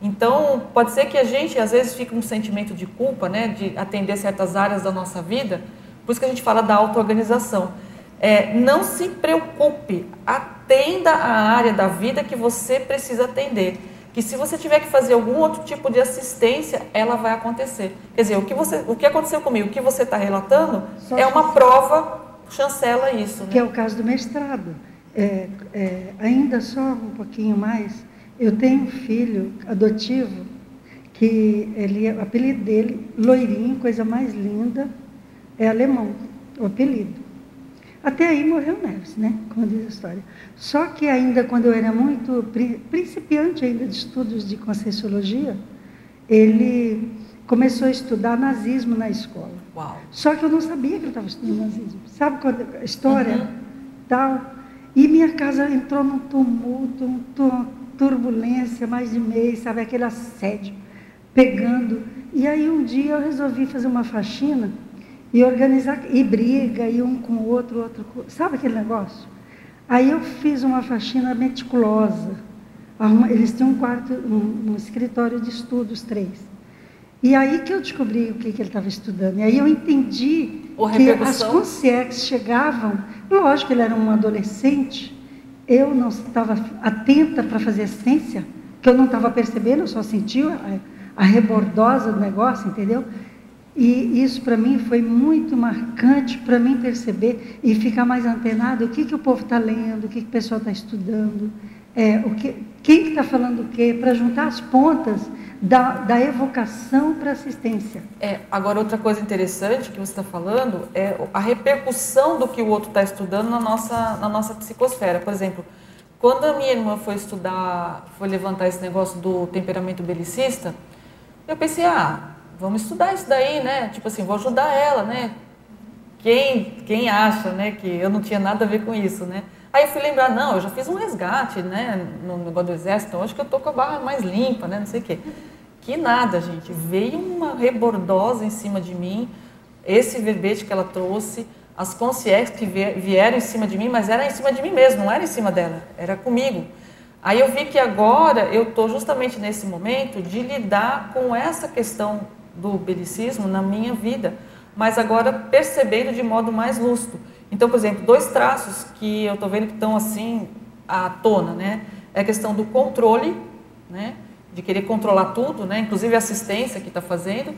Então, pode ser que a gente, às vezes, fique um sentimento de culpa, né? De atender certas áreas da nossa vida. Por isso que a gente fala da auto-organização. É, não se preocupe, atenda a área da vida que você precisa atender. Que se você tiver que fazer algum outro tipo de assistência, ela vai acontecer. Quer dizer, o que, você, o que aconteceu comigo, o que você está relatando, Só é uma prova, chancela isso. que é Né? o caso do mestrado. É, é, ainda só um pouquinho mais, eu tenho um filho adotivo que ele, o apelido dele, loirinho, coisa mais linda, é alemão, o apelido. Até aí morreu Neves, né? Como diz a história. Só que ainda quando eu era muito pri- principiante ainda de estudos de conscienciologia, ele começou a estudar nazismo na escola. Uau. Só que eu não sabia que ele estava estudando nazismo. Sabe quando a história Uhum. tal? E minha casa entrou num tumulto, uma tu- turbulência, mais de mês, sabe? Aquele assédio pegando. E aí um dia eu resolvi fazer uma faxina e organizar, e briga, e um com o outro, outro com... Sabe aquele negócio? Aí eu fiz uma faxina meticulosa. Eles tinham um quarto, um, um escritório de estudos, três. E aí que eu descobri o que, que ele estava estudando. E aí eu entendi que as concierges chegavam, lógico, ele era um adolescente, eu não estava atenta para fazer assistência, que eu não estava percebendo, eu só sentia a, a rebordosa do negócio, entendeu? E isso para mim foi muito marcante para mim perceber e ficar mais antenado o que, que o povo está lendo, o que, que o pessoal está estudando, é, o que, quem que está falando o quê, para juntar as pontas da, da evocação para assistência. É, agora, outra coisa interessante que você está falando é a repercussão do que o outro está estudando na nossa, na nossa psicosfera. Por exemplo, quando a minha irmã foi estudar, foi levantar esse negócio do temperamento belicista, eu pensei, ah, vamos estudar isso daí, né? Tipo assim, vou ajudar ela, né? Quem, quem acha, né, que eu não tinha nada a ver com isso, né? Aí eu fui lembrar, não, eu já fiz um resgate, né, no negócio do exército, acho que eu tô com a barra mais limpa, né, não sei o quê. Que nada, gente. Veio uma rebordosa em cima de mim, esse verbete que ela trouxe, as concierges que vie- vieram em cima de mim, mas era em cima de mim mesmo, não era em cima dela, era comigo. Aí eu vi que agora eu estou justamente nesse momento de lidar com essa questão do belicismo na minha vida, mas agora percebendo de modo mais lúcido. Então, por exemplo, dois traços que eu estou vendo que estão assim à tona, né? É a questão do controle, né? De querer controlar tudo, né? Inclusive a assistência que está fazendo,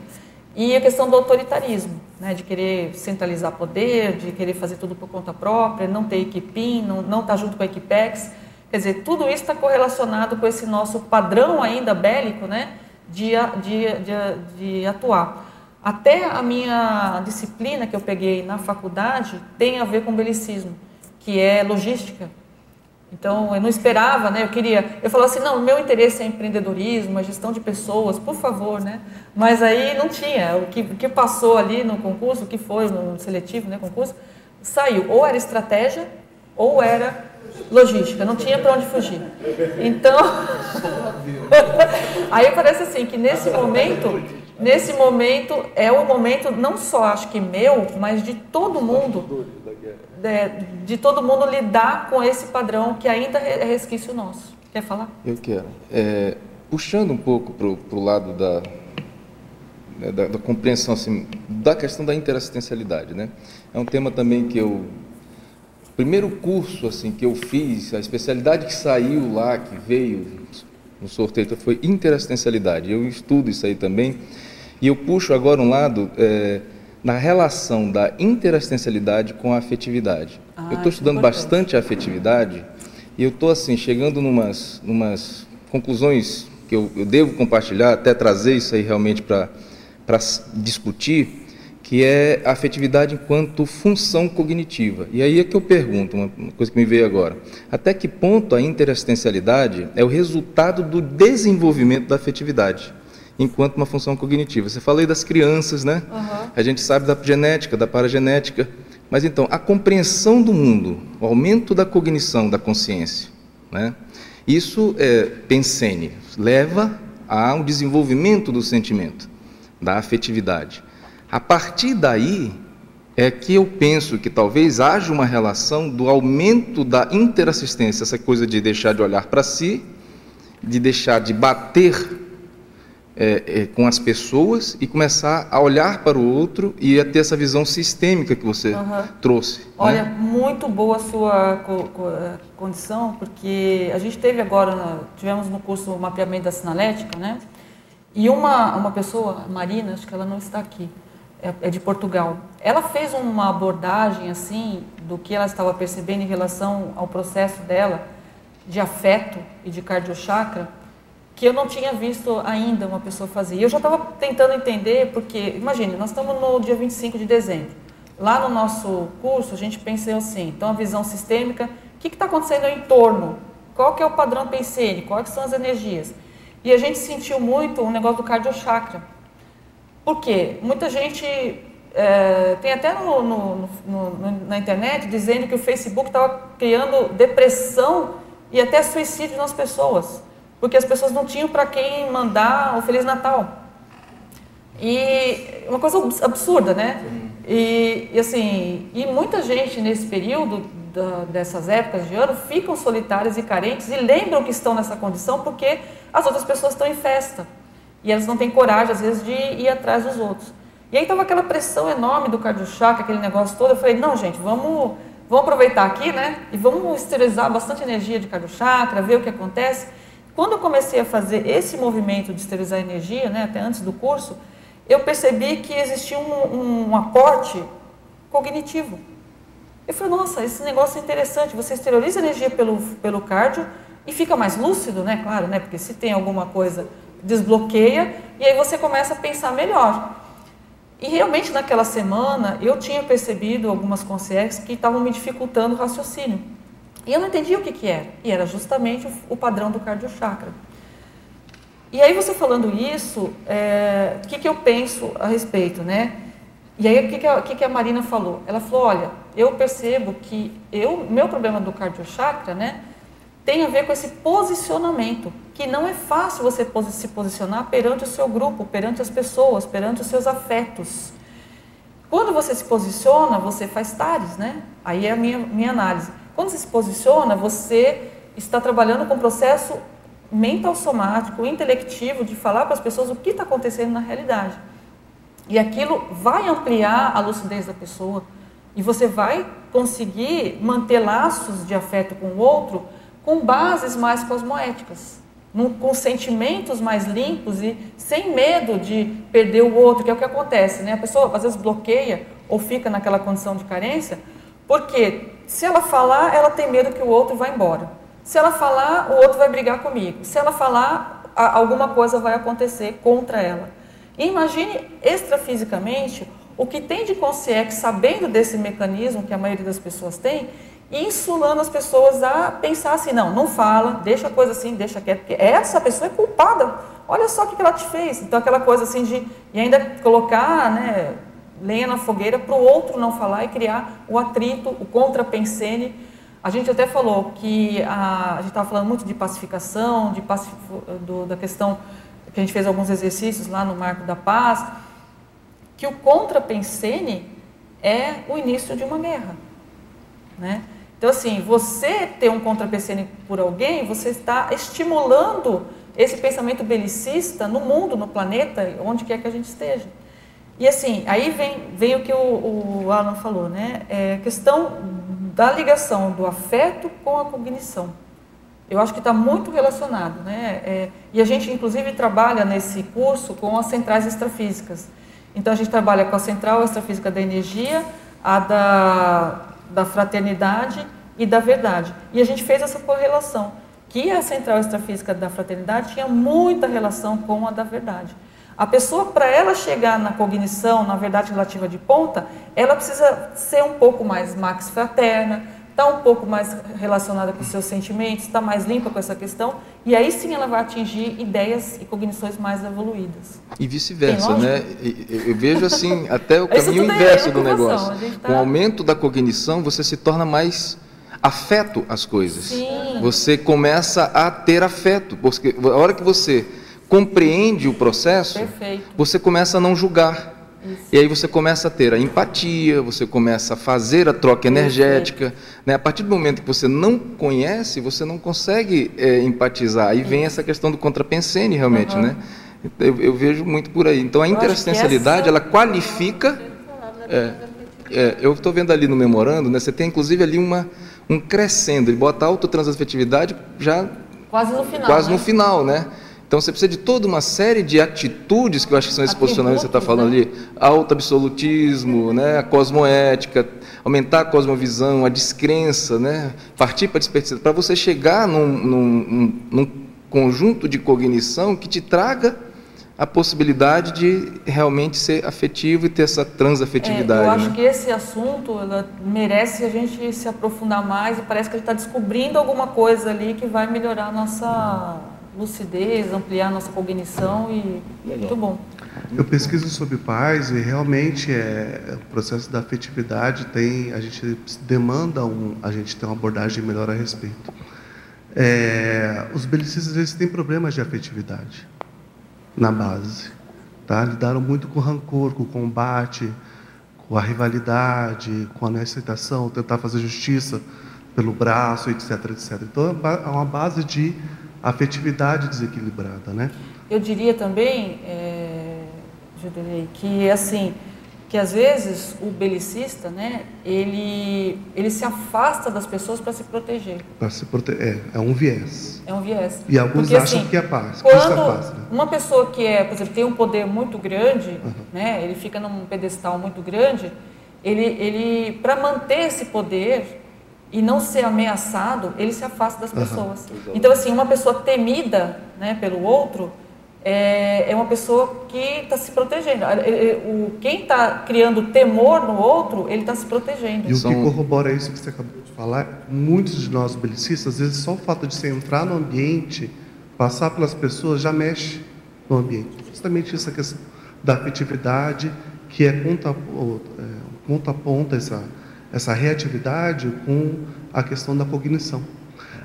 e a questão do autoritarismo, né? De querer centralizar poder, de querer fazer tudo por conta própria, não ter equipim, não não estar junto com a Equipex. Quer dizer, tudo isso está correlacionado com esse nosso padrão ainda bélico, né? De, de, de, de atuar. Até a minha disciplina que eu peguei na faculdade tem a ver com belicismo, que é logística. Então, eu não esperava, né? Eu queria, eu falava assim, não, meu interesse é empreendedorismo, a gestão de pessoas, por favor, né? Mas aí não tinha. O que, o que passou ali no concurso, o que foi no seletivo, né, concurso, saiu. Ou era estratégia, ou era logística. Não tinha para onde fugir. Então, aí parece assim que nesse momento, nesse momento é o momento não só acho que meu, mas de todo mundo é, de todo mundo lidar com esse padrão que ainda é resquício nosso. Quer falar? Eu quero. É, puxando um pouco para o lado da, né, da, da compreensão assim, da questão da interassistencialidade, né? É um tema também que eu primeiro curso assim que eu fiz, a especialidade que saiu lá, que veio no sorteio foi interassistencialidade. Eu estudo isso aí também e eu puxo agora um lado é, na relação da interassistencialidade com a afetividade. Ah, eu estou é estudando bastante a afetividade e eu estou assim chegando numas, numas conclusões que eu, eu devo compartilhar, até trazer isso aí realmente para discutir, que é a afetividade enquanto função cognitiva. E aí é que eu pergunto, uma coisa que me veio agora, até que ponto a interassistencialidade é o resultado do desenvolvimento da afetividade? Enquanto uma função cognitiva. Você falou aí das crianças, né? A gente sabe da genética, da paragenética. Mas então, a compreensão do mundo, o aumento da cognição, da consciência, né? isso, é, pensene, leva a um desenvolvimento do sentimento, da afetividade. A partir daí é que eu penso que talvez haja uma relação do aumento da interassistência, essa coisa de deixar de olhar para si, de deixar de bater é, é, com as pessoas e começar a olhar para o outro e a ter essa visão sistêmica que você Uhum. trouxe. né? Olha, muito boa a sua co- co- eh, condição, porque a gente teve agora, na- tivemos no curso o mapeamento da sinalética, né? E uma, uma pessoa, Marina, acho que ela não está aqui, é, é de Portugal. Ela fez uma abordagem, assim, do que ela estava percebendo em relação ao processo dela de afeto e de cardiochakra, que eu não tinha visto ainda uma pessoa fazer. Eu já estava tentando entender, porque, imagine, nós estamos no dia 25 de dezembro. Lá no nosso curso, a gente pensou assim, então a visão sistêmica, o que está acontecendo em torno? Qual que é o padrão pensene? Quais são as energias? E a gente sentiu muito o negócio do cardiochakra. Por quê? Muita gente é, tem até no, no- no- na internet dizendo que o Facebook estava criando depressão e até suicídio nas pessoas, porque as pessoas não tinham para quem mandar o Feliz Natal. E uma coisa abs- absurda, né? E, e assim, e muita gente nesse período da- dessas épocas de ano ficam solitárias e carentes e lembram que estão nessa condição porque as outras pessoas estão em festa e elas não têm coragem às vezes de ir atrás dos outros. E aí estava aquela pressão enorme do cardiochakra, aquele negócio todo. Eu falei, não, gente, vamos, vamos aproveitar aqui, né? E vamos esterilizar bastante energia de cardiochakra, ver o que acontece. Quando eu comecei a fazer esse movimento de esterilizar energia, né, até antes do curso, eu percebi que existia um, um aporte cognitivo. Eu falei, nossa, esse negócio é interessante. Você esteriliza energia pelo, pelo cardio e fica mais lúcido, né? Claro, né? Porque se tem alguma coisa, desbloqueia e aí você começa a pensar melhor. E realmente naquela semana eu tinha percebido algumas consciências que estavam me dificultando o raciocínio. E eu não entendia o que, que era. E era justamente o, o padrão do cardiochakra. E aí você falando isso, é, o que, que eu penso a respeito, né? E aí o que, que, a, o que, que a Marina falou? Ela falou, olha, eu percebo que eu, meu problema do cardiochakra, né, tem a ver com esse posicionamento, que não é fácil você se posicionar perante o seu grupo, perante as pessoas, perante os seus afetos. Quando você se posiciona, você faz tares, né? Aí é a minha, minha análise. Quando você se posiciona, você está trabalhando com o processo mental somático, intelectivo, de falar para as pessoas o que está acontecendo na realidade. E aquilo vai ampliar a lucidez da pessoa e você vai conseguir manter laços de afeto com o outro com bases mais cosmoéticas, com sentimentos mais limpos e sem medo de perder o outro, que é o que acontece, né? A pessoa às vezes bloqueia ou fica naquela condição de carência, porque se ela falar, ela tem medo que o outro vá embora. Se ela falar, o outro vai brigar comigo. Se ela falar, alguma coisa vai acontecer contra ela. Imagine extrafisicamente o que tem de consciência sabendo desse mecanismo que a maioria das pessoas tem insulando as pessoas a pensar assim, não, não fala, deixa a coisa assim, deixa quieto, porque essa pessoa é culpada. Olha só o que ela te fez. Então aquela coisa assim de e ainda colocar, né, lenha na fogueira para o outro não falar e criar o atrito, o contrapensene. A gente até falou que a, a gente estava falando muito de pacificação, de pacif, do, da questão que a gente fez alguns exercícios lá no Marco da Paz, que o contrapensene é o início de uma guerra, né? Então assim, você ter um contrapensene por alguém, você está estimulando esse pensamento belicista no mundo, no planeta, onde quer que a gente esteja. E assim, aí vem, vem o que o, o Alan falou, né? É a questão da ligação do afeto com a cognição. Eu acho que está muito relacionado, né? É, e a gente, inclusive, trabalha nesse curso com as centrais extrafísicas. Então, a gente trabalha com a central extrafísica da energia, a da, da fraternidade e da verdade. E a gente fez essa correlação, que a central extrafísica da fraternidade tinha muita relação com a da verdade. A pessoa, para ela chegar na cognição, na verdade relativa de ponta, ela precisa ser um pouco mais max fraterna, estar tá um pouco mais relacionada com os seus sentimentos, estar tá mais limpa com essa questão, e aí sim ela vai atingir ideias e cognições mais evoluídas. E vice-versa, né? Eu vejo assim, até o caminho é inverso do negócio. Tá... Com o aumento da cognição, você se torna mais afeto às coisas. Sim. Você começa a ter afeto, porque a hora que você compreende o processo, Perfeito. você começa a não julgar. Isso. E aí você começa a ter a empatia, você começa a fazer a troca energética. Né? A partir do momento que você não conhece, você não consegue é, empatizar. Aí vem essa questão do contrapensene, realmente, uhum. né? Eu, eu vejo muito por aí. Então a interassistencialidade, essa... ela qualifica. É, é, eu estou vendo ali no memorando, né, você tem inclusive ali uma, um crescendo, ele bota autotransafetividade já quase no final. Quase né? no final, né? Então você precisa de toda uma série de atitudes que eu acho que são esses posicionamentos que você está falando né? ali, auto-absolutismo, né, a cosmoética, aumentar a cosmovisão, a descrença, né, partir para a desperdiçar, para você chegar num, num, num conjunto de cognição que te traga a possibilidade de realmente ser afetivo e ter essa transafetividade. É, eu acho né? que esse assunto merece a gente se aprofundar mais e parece que a gente está descobrindo alguma coisa ali que vai melhorar a nossa lucidez, ampliar nossa cognição e Legal. muito bom. Eu pesquiso sobre paz e realmente é o processo da afetividade tem a gente demanda um, a gente ter uma abordagem melhor a respeito. É, os belicistas eles têm problemas de afetividade na base, tá? Lidaram muito com rancor, com o combate, com a rivalidade, com a não aceitação, tentar fazer justiça pelo braço, etc, etc. Então é uma base de afetividade desequilibrada, né? Eu diria também, é, que assim, que às vezes o belicista, né, ele, ele se afasta das pessoas para se proteger. Para se proteger, é, é um viés. É um viés. E alguns Porque, acham assim, que é paz. Quando é paz, né? uma pessoa que é, por exemplo, tem um poder muito grande, uhum. né, ele fica num pedestal muito grande, ele, ele para manter esse poder, e não ser ameaçado, ele se afasta das pessoas. Uhum. Então, assim, uma pessoa temida né, pelo outro é, é uma pessoa que está se protegendo. O, quem está criando temor no outro, ele está se protegendo. E o que corrobora isso que você acabou de falar, muitos de nós belicistas, às vezes só o fato de você entrar no ambiente, passar pelas pessoas, já mexe no ambiente. Justamente essa questão da afetividade, que é ponta, é, ponta a ponta essa essa reatividade com a questão da cognição.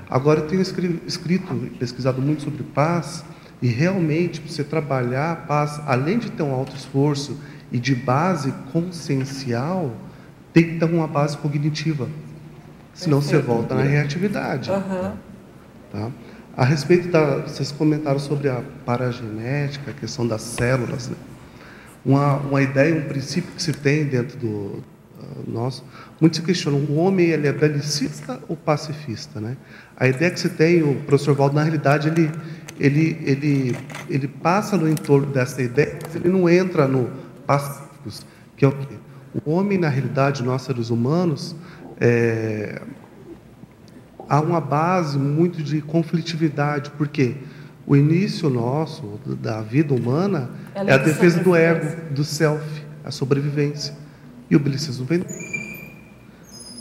Agora, eu tenho escrito, pesquisado muito sobre paz, e realmente, para você trabalhar a paz, além de ter um alto esforço e de base consciencial, tem que ter uma base cognitiva. Senão Perfeito. você volta na reatividade. Uhum. Tá? A respeito da. Vocês comentaram sobre a paragenética, a questão das células. Né? Uma, uma ideia, um princípio que se tem dentro do, nós, muitos se questionam, o homem ele é belicista ou pacifista? Né? A ideia que se tem, o professor Valdo, na realidade, ele, ele, ele, ele passa no entorno dessa ideia, mas ele não entra no pacíficos, que é o quê? O homem, na realidade, nós seres humanos, é, há uma base muito de conflitividade, porque o início nosso da vida humana é a defesa do ego, do self, a sobrevivência. E o belicismo vem.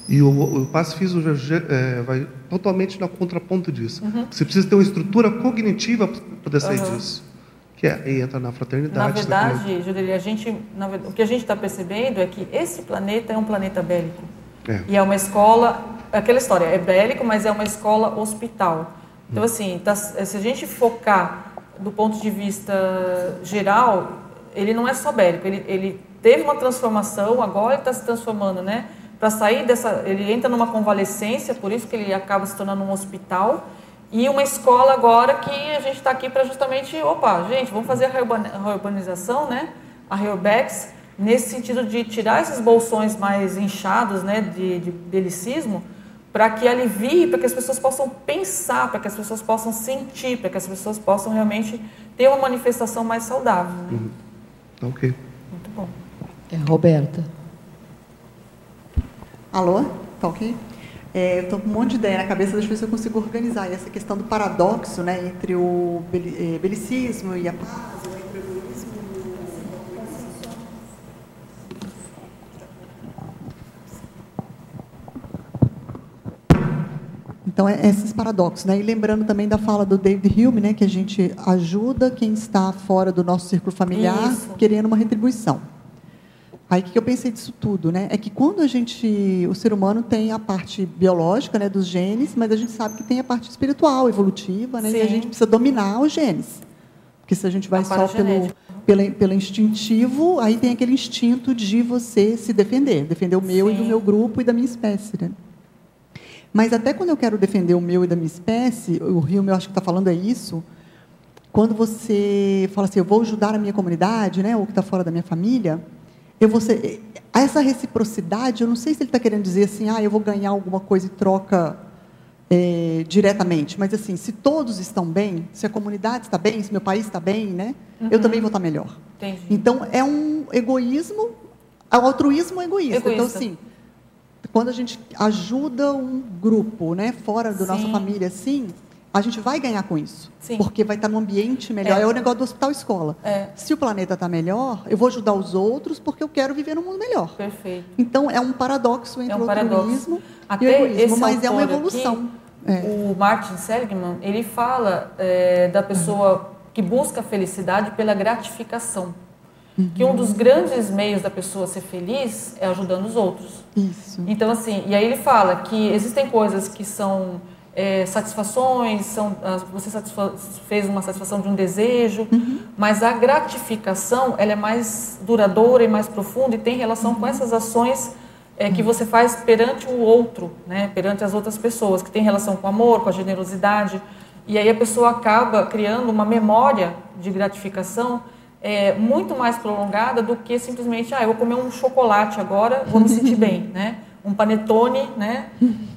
E o, o pacifismo é, vai totalmente na contraponto disso. Uhum. Você precisa ter uma estrutura cognitiva para poder sair uhum. disso. Que é, entra na fraternidade. Na verdade, Judelia, a gente, na, o que a gente está percebendo é que esse planeta é um planeta bélico. É. E é uma escola, aquela história, é bélico, mas é uma escola hospital. Então, hum. assim, tá, se a gente focar do ponto de vista geral, ele não é só bélico, ele, ele teve uma transformação, agora ele está se transformando, né? Para sair dessa, ele entra numa convalescência, por isso que ele acaba se tornando um hospital e uma escola agora que a gente está aqui para justamente, opa, gente, vamos fazer a reurbanização, né? A Reurbex, nesse sentido de tirar esses bolsões mais inchados, né? De, de belicismo, para que alivie, para que as pessoas possam pensar, para que as pessoas possam sentir, para que as pessoas possam realmente ter uma manifestação mais saudável. Né? Uhum. Ok. Muito bom. É, Roberta. Alô? Tá ok? É, eu estou com um monte de ideia na cabeça, deixa eu ver se eu consigo organizar. E essa questão do paradoxo né, entre o é, belicismo e a paz, ou entre o egoísmo Então, é esses paradoxos. Né? E lembrando também da fala do David Hume, né, que a gente ajuda quem está fora do nosso círculo familiar, Isso. querendo uma retribuição. Aí o que eu pensei disso tudo, né? É que quando a gente, o ser humano tem a parte biológica, né, dos genes, mas a gente sabe que tem a parte espiritual, evolutiva, né? Sim. E a gente precisa dominar os genes, porque se a gente vai a só pelo, pelo, pelo instintivo, aí tem aquele instinto de você se defender, defender o meu Sim. e do meu grupo e da minha espécie, né? Mas até quando eu quero defender o meu e da minha espécie, o Rio, eu acho que está falando é isso quando você fala assim, eu vou ajudar a minha comunidade, né, ou que está fora da minha família, eu vou ser, essa reciprocidade, eu não sei se ele está querendo dizer assim, ah, eu vou ganhar alguma coisa em troca é, diretamente, mas assim, se todos estão bem, se a comunidade está bem, se meu país está bem, né, uhum. eu também vou estar tá melhor. Entendi. Então é um egoísmo, o altruísmo é egoísta. egoísta. Então assim, quando a gente ajuda um grupo, né, fora da nossa família, assim, a gente vai ganhar com isso. Sim. Porque vai estar num ambiente melhor. É, é o negócio do hospital escola. É. Se o planeta está melhor, eu vou ajudar os outros porque eu quero viver num mundo melhor. Perfeito. Então, é um paradoxo entre é um o altruísmo e o egoísmo, mas é uma evolução. Aqui, é. O Martin Seligman, ele fala é, da pessoa que busca a felicidade pela gratificação. Uhum. Que um dos grandes meios da pessoa ser feliz é ajudando os outros. Isso. Então, assim, e aí ele fala que existem coisas que são é, satisfações, são, você fez uma satisfação de um desejo, uhum. mas a gratificação ela é mais duradoura e mais profunda e tem relação uhum. com essas ações é, que você faz perante o outro, né, perante as outras pessoas, que tem relação com o amor, com a generosidade. E aí a pessoa acaba criando uma memória de gratificação é, muito mais prolongada do que simplesmente, ah, eu vou comer um chocolate agora, vou me sentir bem, né? Um panetone, né?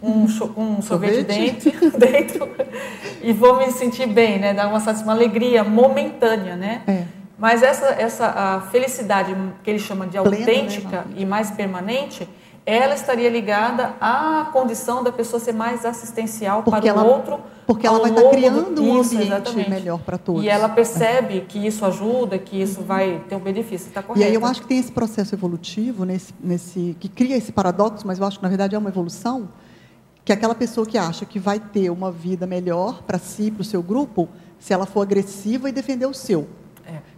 Um, um sorvete, dentro, dentro e vou me sentir bem, né? Dar uma, uma alegria momentânea, né? É. Mas essa, essa a felicidade que ele chama de autêntica Plena, né, e mais permanente, ela estaria ligada à condição da pessoa ser mais assistencial porque para ela, o outro. Porque ela vai estar criando um isso, ambiente exatamente. melhor para todos. E ela percebe é. que isso ajuda, que isso vai ter um benefício. Está correto. E aí eu acho que tem esse processo evolutivo, nesse, nesse, que cria esse paradoxo, mas eu acho que na verdade é uma evolução, que é aquela pessoa que acha que vai ter uma vida melhor para si, para o seu grupo, se ela for agressiva e defender o seu.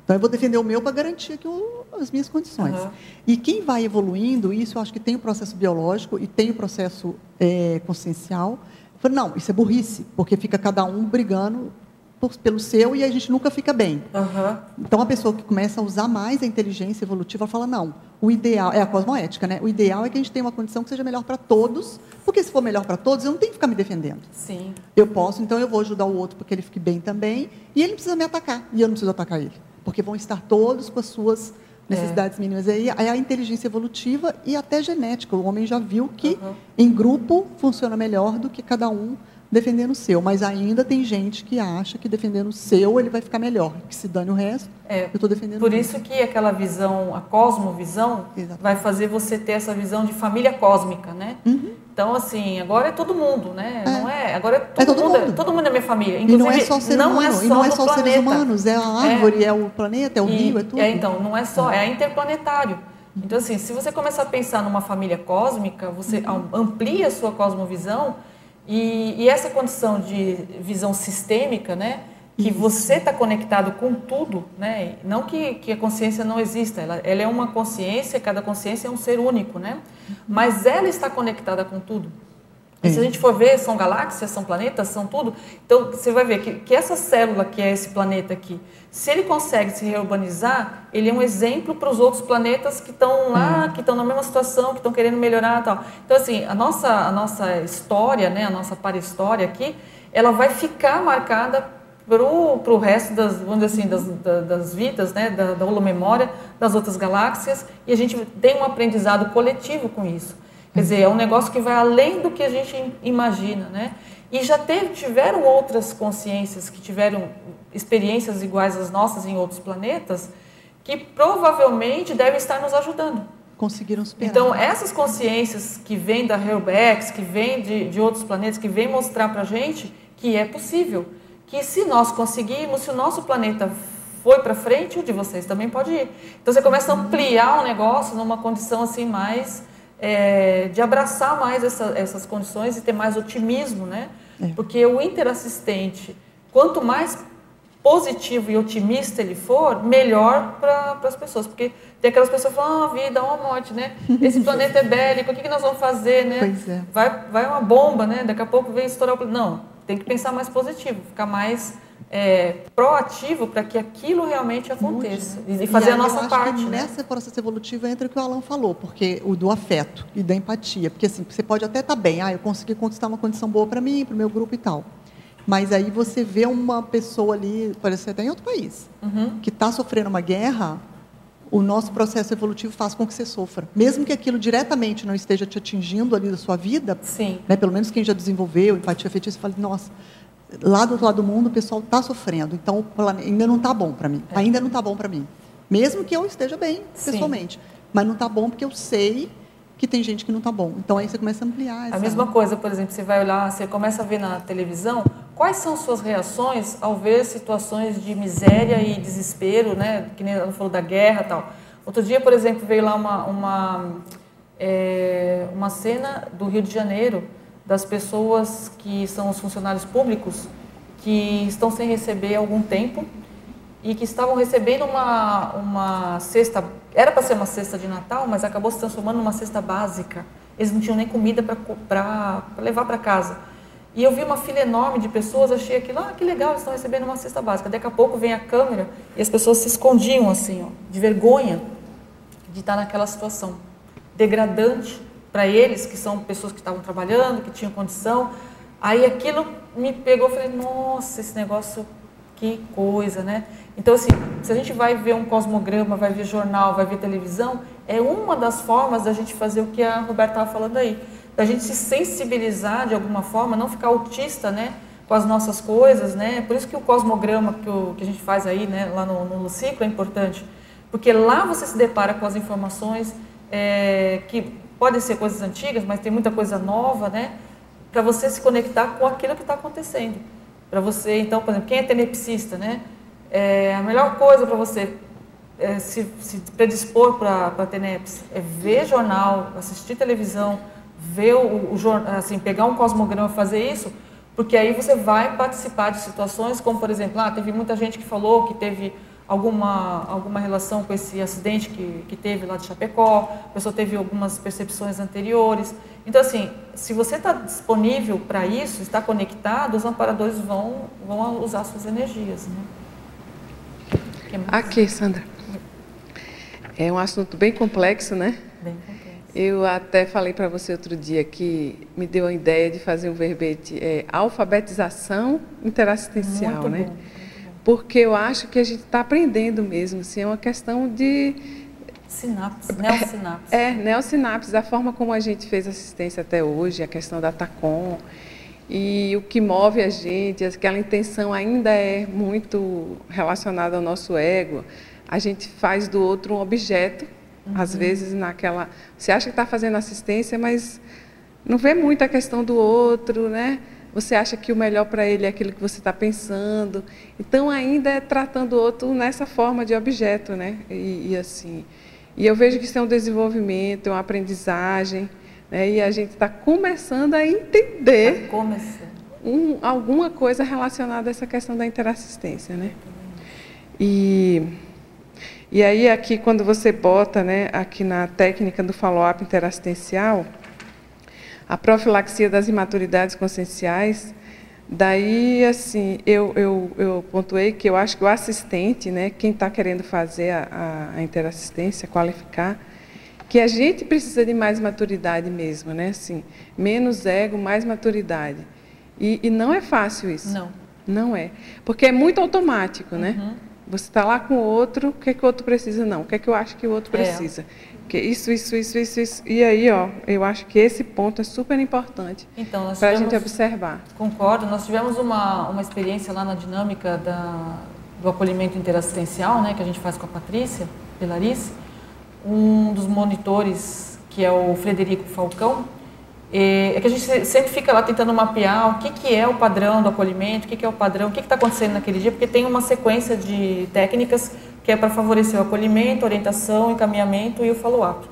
Então, eu vou defender o meu para garantir o, as minhas condições. Uhum. E quem vai evoluindo, isso eu acho que tem o processo biológico e tem o processo é, consciencial. Falo, não, isso é burrice, porque fica cada um brigando por, pelo seu e a gente nunca fica bem. Uhum. Então, a pessoa que começa a usar mais a inteligência evolutiva, ela fala, não, o ideal, é a cosmoética, né? O ideal é que a gente tenha uma condição que seja melhor para todos, porque se for melhor para todos, eu não tenho que ficar me defendendo. Sim. Eu posso, então eu vou ajudar o outro porque ele fique bem também, e ele não precisa me atacar, e eu não preciso atacar ele porque vão estar todos com as suas necessidades é. mínimas. Aí é a inteligência evolutiva e até genética. O homem já viu que uhum. em grupo funciona melhor do que cada um defendendo o seu. Mas ainda tem gente que acha que defendendo o seu ele vai ficar melhor, que se dane o resto. É, eu estou defendendo Por isso que aquela visão, a cosmovisão, Exatamente. vai fazer você ter essa visão de família cósmica, né? Uhum. Então, assim, agora é todo mundo, né? É. Não é? Agora é todo, é todo mundo, mundo. todo mundo é minha família. Inclusive, e não é só ser não humano, é só, e não é só seres humanos, é a árvore, é, é o planeta, é o e, rio, é tudo. É, então, não é só, é interplanetário. Então, assim, se você começar a pensar numa família cósmica, você uhum. amplia a sua cosmovisão e, e essa condição de visão sistêmica, né? que Isso. você está conectado com tudo, né? Não que, que a consciência não exista, ela, ela é uma consciência, cada consciência é um ser único, né? Mas ela está conectada com tudo. E se a gente for ver, são galáxias, são planetas, são tudo. Então, você vai ver que, que essa célula que é esse planeta aqui, se ele consegue se reurbanizar, ele é um exemplo para os outros planetas que estão lá, que estão na mesma situação, que estão querendo melhorar tal. Então, assim, a nossa, a nossa história, né, a nossa para-história aqui, ela vai ficar marcada para o resto das, vamos assim, das, das, das vidas, né, da, da holomemória das outras galáxias, e a gente tem um aprendizado coletivo com isso. Quer dizer, é um negócio que vai além do que a gente imagina, né? E já teve, tiveram outras consciências que tiveram experiências iguais às nossas em outros planetas, que provavelmente devem estar nos ajudando. Conseguiram superar. Então, essas consciências que vêm da Hellbex, que vêm de, de outros planetas, que vêm mostrar para a gente que é possível que se nós conseguirmos, se o nosso planeta foi para frente, o de vocês também pode ir. Então você começa a ampliar o negócio numa condição assim mais é, de abraçar mais essa, essas condições e ter mais otimismo, né? É. Porque o interassistente, quanto mais positivo e otimista ele for, melhor para as pessoas. Porque tem aquelas pessoas que falam, ah, vida, uma morte, né? Esse planeta é bélico, o que, que nós vamos fazer, né? Pois é. Vai, vai uma bomba, né? Daqui a pouco vem estourar o planeta. Não, tem que pensar mais positivo, ficar mais é, proativo para que aquilo realmente aconteça Muito, né? e fazer e a nossa parte. né? Nessa processo evolutivo entra o que o Alan falou, porque o do afeto e da empatia, porque assim você pode até estar tá bem, ah, eu consegui conquistar uma condição boa para mim, para o meu grupo e tal, Mas aí você vê uma pessoa ali, parece até em outro país, Uhum. que está sofrendo uma guerra, o nosso processo evolutivo faz com que você sofra. Mesmo que aquilo diretamente não esteja te atingindo ali da sua vida, Sim. né, pelo menos quem já desenvolveu empatia afetiva, você fala, nossa, lá do outro lado do mundo o pessoal está sofrendo, então ainda não está bom para mim, ainda não está bom para mim. Mesmo que eu esteja bem, É. Sim. pessoalmente. Mas não está bom porque eu sei que tem gente que não está bom. Então aí você começa a ampliar. A essa- mesma coisa, por exemplo, você vai olhar, você começa a ver na televisão, quais são suas reações ao ver situações de miséria e desespero, né? Que nem ela falou da guerra tal. Outro dia, por exemplo, veio lá uma, uma, é, uma cena do Rio de Janeiro, das pessoas que são os funcionários públicos, que estão sem receber algum tempo e que estavam recebendo uma, uma cesta, era para ser uma cesta de Natal, mas acabou se transformando numa cesta básica. Eles não tinham nem comida para levar para casa. E eu vi uma fila enorme de pessoas, achei aquilo, ah, que legal, eles estão recebendo uma cesta básica. Daqui a pouco vem a câmera e as pessoas se escondiam assim, ó, de vergonha de estar naquela situação degradante para eles, que são pessoas que estavam trabalhando, que tinham condição. Aí aquilo me pegou, falei, nossa, esse negócio, que coisa, né? Então, assim, se a gente vai ver um cosmograma, vai ver jornal, vai ver televisão, é uma das formas da gente fazer o que a Roberta estava falando aí, da gente se sensibilizar de alguma forma, não ficar autista, né? Com as nossas coisas, né? Por isso que o cosmograma que, o, que a gente faz aí, né? Lá no, no ciclo é importante, porque lá você se depara com as informações é, que podem ser coisas antigas, mas tem muita coisa nova, né? Para você se conectar com aquilo que está acontecendo. Para você, então, por exemplo, quem é tenepsista, né? É, a melhor coisa para você é, se, se predispor para TENEPS é ver jornal, assistir televisão, ver o, o jornal, assim, pegar um cosmograma e fazer isso, porque aí você vai participar de situações como, por exemplo, ah, teve muita gente que falou que teve alguma, alguma relação com esse acidente que, que teve lá de Chapecó, a pessoa teve algumas percepções anteriores. Então, assim, se você está disponível para isso, está conectado, os amparadores vão, vão usar suas energias. Né? Aqui, Sandra. É um assunto bem complexo, né? Bem complexo. Eu até falei para você outro dia que me deu a ideia de fazer um verbete é, alfabetização interassistencial, Muito né? bom. Porque eu acho que a gente está aprendendo mesmo, assim, é uma questão de Sinapse, neossinapse. é, neossinapses, a forma como a gente fez assistência até hoje, a questão da TACOM, e o que move a gente, aquela intenção ainda é muito relacionada ao nosso ego. A gente faz do outro um objeto, às vezes naquela. Você acha que está fazendo assistência, mas não vê muito a questão do outro, né? Você acha que o melhor para ele é aquilo que você está pensando. Então, ainda é tratando o outro nessa forma de objeto, né? E, e assim. E eu vejo que isso é um desenvolvimento, é uma aprendizagem, né? e a gente está começando a entender Começando. um, alguma coisa relacionada a essa questão da interassistência, né? E, e aí aqui quando você bota, né, aqui na técnica do follow-up interassistencial, a profilaxia das imaturidades conscienciais, daí assim eu, eu, eu pontuei que eu acho que o assistente, né, quem está querendo fazer a, a, a interassistência, qualificar, que a gente precisa de mais maturidade mesmo, né? Assim, menos ego, mais maturidade. E, e não é fácil isso. Não. Não é. Porque é muito automático, né? Você está lá com o outro, o que, é que o outro precisa? Não. O que é que eu acho que o outro É. precisa? Que isso, isso, isso, isso, isso. E aí, ó, eu acho que esse ponto é super importante Então, para a gente observar. Concordo. Nós tivemos uma, uma experiência lá na dinâmica da, do acolhimento interassistencial, né, que a gente faz com a Patrícia Pelarice. Um dos monitores, que é o Frederico Falcão, é é que a gente se- sempre fica lá tentando mapear o que, que é o padrão do acolhimento, o que, que é o padrão, o que está acontecendo naquele dia, porque tem uma sequência de técnicas que é para favorecer o acolhimento, orientação, encaminhamento e o follow-up.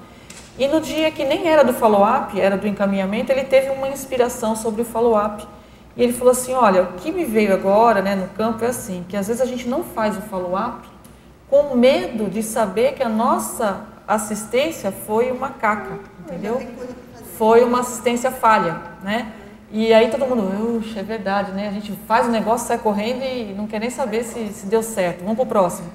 E no dia que nem era do follow-up, era do encaminhamento, ele teve uma inspiração sobre o follow-up. E ele falou assim: olha, o que me veio agora né, no campo é assim, que às vezes a gente não faz o follow-up com medo de saber que a nossa assistência foi uma caca, entendeu? Foi uma assistência falha, né? E aí todo mundo, uxa, é verdade, né? A gente faz o negócio, sai correndo e não quer nem saber se, se deu certo. Vamos pro próximo.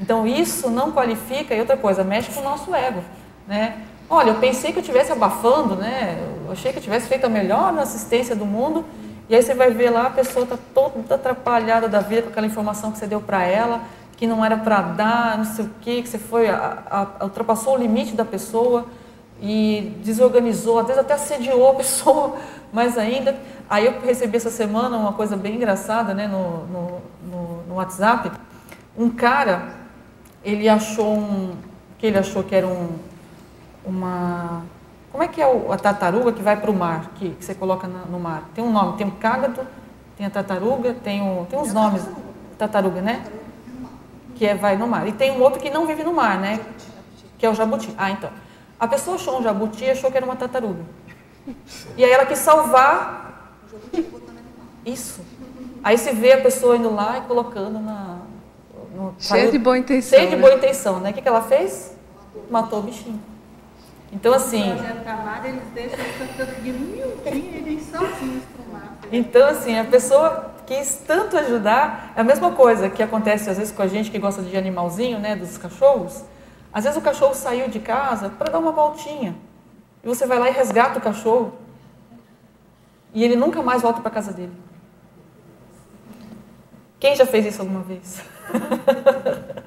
Então isso não qualifica e outra coisa, mexe com o nosso ego, né? Olha, eu pensei que eu estivesse abafando, né? Eu achei que eu tivesse feito a melhor assistência do mundo E aí você vai ver lá, a pessoa está toda atrapalhada da vida com aquela informação que você deu para ela, que não era para dar, não sei o quê, que você foi, a, a, ultrapassou o limite da pessoa e desorganizou, às vezes até assediou a pessoa, mas ainda. Aí eu recebi essa semana uma coisa bem engraçada né, no, no, no, no WhatsApp. Um cara, ele achou um. que ele achou que era um, uma como é que é a tartaruga que vai para o mar, que, que, você coloca no mar? Tem um nome, tem o cágado, tem a tartaruga, tem, o, tem uns nomes. Tartaruga, né? Que é, vai no mar. E tem um outro que não vive no mar, né? Que é o jabuti. Ah, então. A pessoa achou um jabuti e achou que era uma tartaruga. E aí ela quis salvar. Isso. Aí se vê a pessoa indo lá e colocando na. No, Cheio de boa intenção. Cheio de né? boa intenção, né? O que, que ela fez? Matou o bichinho. Então, assim. Então, assim, a pessoa quis tanto ajudar. É a mesma coisa que acontece às vezes com a gente que gosta de animalzinho, né, dos cachorros. Às vezes o cachorro saiu de casa para dar uma voltinha. E você vai lá e resgata o cachorro. E ele nunca mais volta para casa dele. Quem já fez isso alguma vez?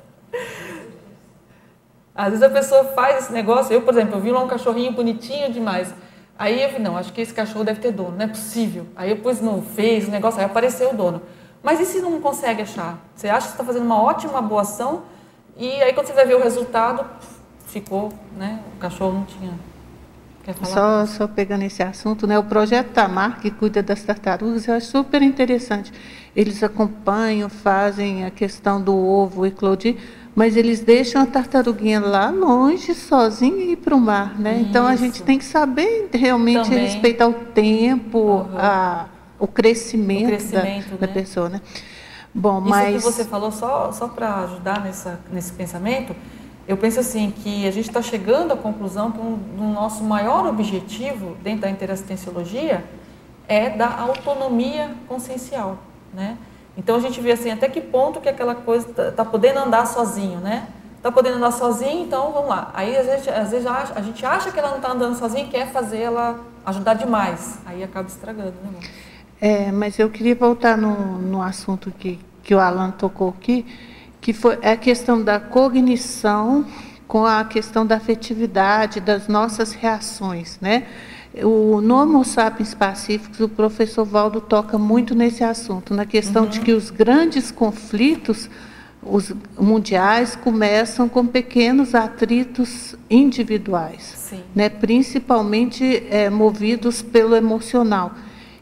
Às vezes a pessoa faz esse negócio. Eu, por exemplo, eu vi lá um cachorrinho bonitinho demais. Aí eu falei, não, acho que esse cachorro deve ter dono, não é possível. Aí eu pus no Face, o negócio, aí apareceu o dono. Mas e se não consegue achar? Você acha que está fazendo uma ótima boa ação e aí quando você vai ver o resultado, ficou, né? O cachorro não tinha. Só, só pegando esse assunto, né? O projeto Tamar, que cuida das tartarugas, eu acho super interessante. Eles acompanham, fazem a questão do ovo eclodir mas eles deixam a tartaruguinha lá longe, sozinha e ir para o mar, né? Isso. Então a gente tem que saber realmente Também. respeitar o tempo, uhum. a, o crescimento, o crescimento da, né? da, pessoa, né? Bom, Isso mas... que você falou, só, só para ajudar nessa, nesse pensamento, eu penso assim, que a gente está chegando à conclusão que um, um nosso maior objetivo dentro da interassistenciologia é da autonomia consciencial, né? Então a gente vê assim até que ponto que aquela coisa está tá podendo andar sozinho, né? Está podendo andar sozinho, então vamos lá. Aí às vezes, às vezes a gente acha que ela não está andando sozinha e quer fazer ela ajudar demais. Aí acaba estragando, né? É, mas eu queria voltar no, no assunto que, que o Alan tocou aqui, que foi é a questão da cognição com a questão da afetividade, das nossas reações, né? O, no Homo sapiens pacíficos, o professor Valdo toca muito nesse assunto, na questão uhum. de que os grandes conflitos os mundiais começam com pequenos atritos individuais, né, principalmente é, movidos pelo emocional.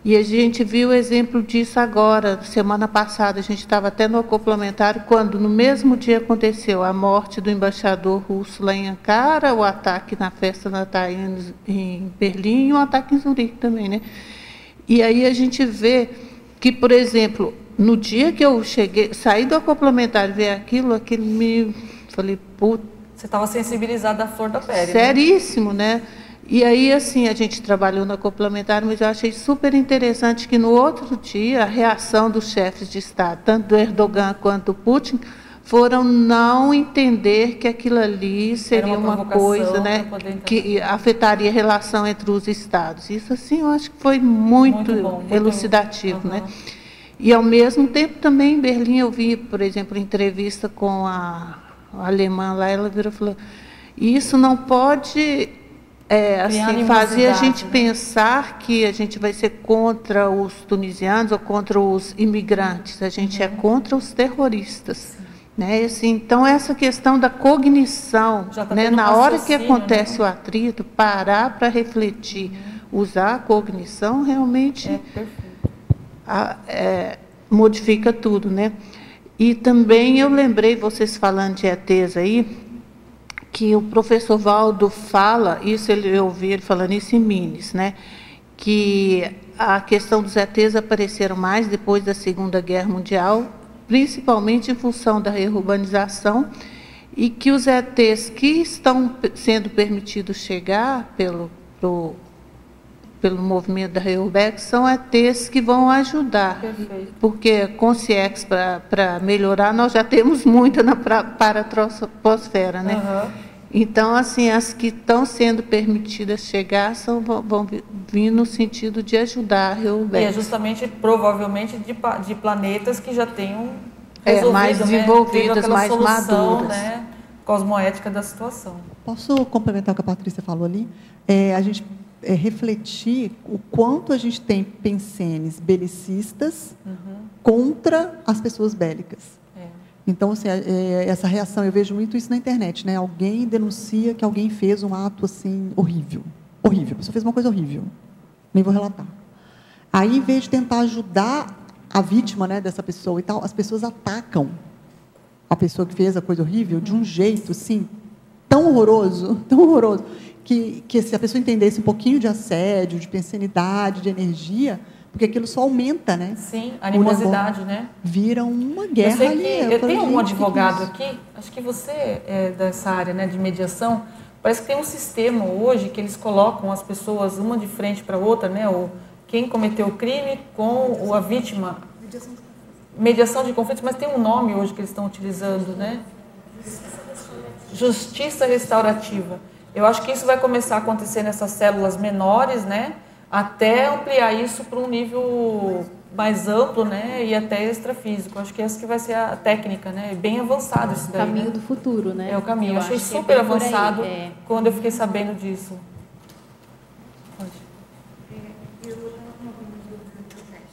E a gente viu o exemplo disso agora, semana passada, a gente estava até no acoplamentário, quando no mesmo dia aconteceu a morte do embaixador russo lá em Ankara, o ataque na festa natalina em Berlim e o ataque em Zurique também, né? E aí a gente vê que, por exemplo, no dia que eu cheguei, saí do acoplamentário e ver aquilo, aquilo me. Falei, puta. Você estava sensibilizada à flor da pele. Né? Seríssimo, né? né? E aí, assim, a gente trabalhou na complementar, mas eu achei super interessante que no outro dia a reação dos chefes de Estado, tanto do Erdogan quanto do Putin, foram não entender que aquilo ali seria uma, uma coisa né, que afetaria a relação entre os Estados. Isso, assim, eu acho que foi muito, muito bom, elucidativo. Muito... Né? E, ao mesmo tempo, também em Berlim, eu vi, por exemplo, entrevista com a, a alemã lá, ela virou e falou, isso não pode é, assim, fazia a gente né? pensar que a gente vai ser contra os tunisianos ou contra os imigrantes. A gente é uhum. é contra os terroristas. Né? Assim, então, essa questão da cognição, tá né? na hora que acontece né? o atrito, parar para refletir, uhum. usar a cognição, realmente é a, é, modifica tudo. Né? E também eu lembrei, vocês falando de ETs aí, que o professor Valdo fala, isso ele, eu ouvi ele falando isso em Minas, né? que a questão dos ETs apareceram mais depois da Segunda Guerra Mundial, principalmente em função da reurbanização, e que os ETs que estão sendo permitidos chegar pelo, pelo movimento da Reurbex são ETs que vão ajudar. Perfeito. Porque com CIEX para melhorar, nós já temos muita na paratroposfera, né? Uhum. Então, assim, as que estão sendo permitidas chegar são, vão, vão vir no sentido de ajudar a Reubex. E é justamente, provavelmente, de, de planetas que já tenham É, resolvido, mais né, desenvolvidas, aquela mais solução, maduras. né, cosmoética da situação. Posso complementar o que a Patrícia falou ali? É, a gente é, refletir o quanto a gente tem pensenes belicistas contra as pessoas bélicas. É. Então, assim, é, é, essa reação, eu vejo muito isso na internet, né? Alguém denuncia que alguém fez um ato, assim, horrível. Horrível. A pessoa fez uma coisa horrível. Nem vou relatar. Aí, em vez de tentar ajudar a vítima né, dessa pessoa e tal, as pessoas atacam a pessoa que fez a coisa horrível de um jeito, assim, tão horroroso, tão horroroso, que, que se a pessoa entendesse um pouquinho de assédio, de pensanidade, de energia, porque aquilo só aumenta, né? Sim, animosidade, né? Vira uma Eu guerra sei ali. que eu eu tenho um que que advogado isso? aqui, acho que você é dessa área né, de mediação, parece que tem um sistema hoje que eles colocam as pessoas uma de frente para a outra, né, o, quem cometeu o crime com o- a vítima. Mediação de conflitos, mas tem um nome hoje que eles estão utilizando, né? Justiça restaurativa. Eu acho que isso vai começar a acontecer nessas células menores, né? Até ampliar isso para um nível mais amplo, né? E até extrafísico. Acho que essa que vai ser a técnica, né? É Bem avançado isso O daí. caminho né? do futuro, né? É o caminho. Eu Eu achei é super aí, avançado é. quando eu fiquei sabendo disso. Pode.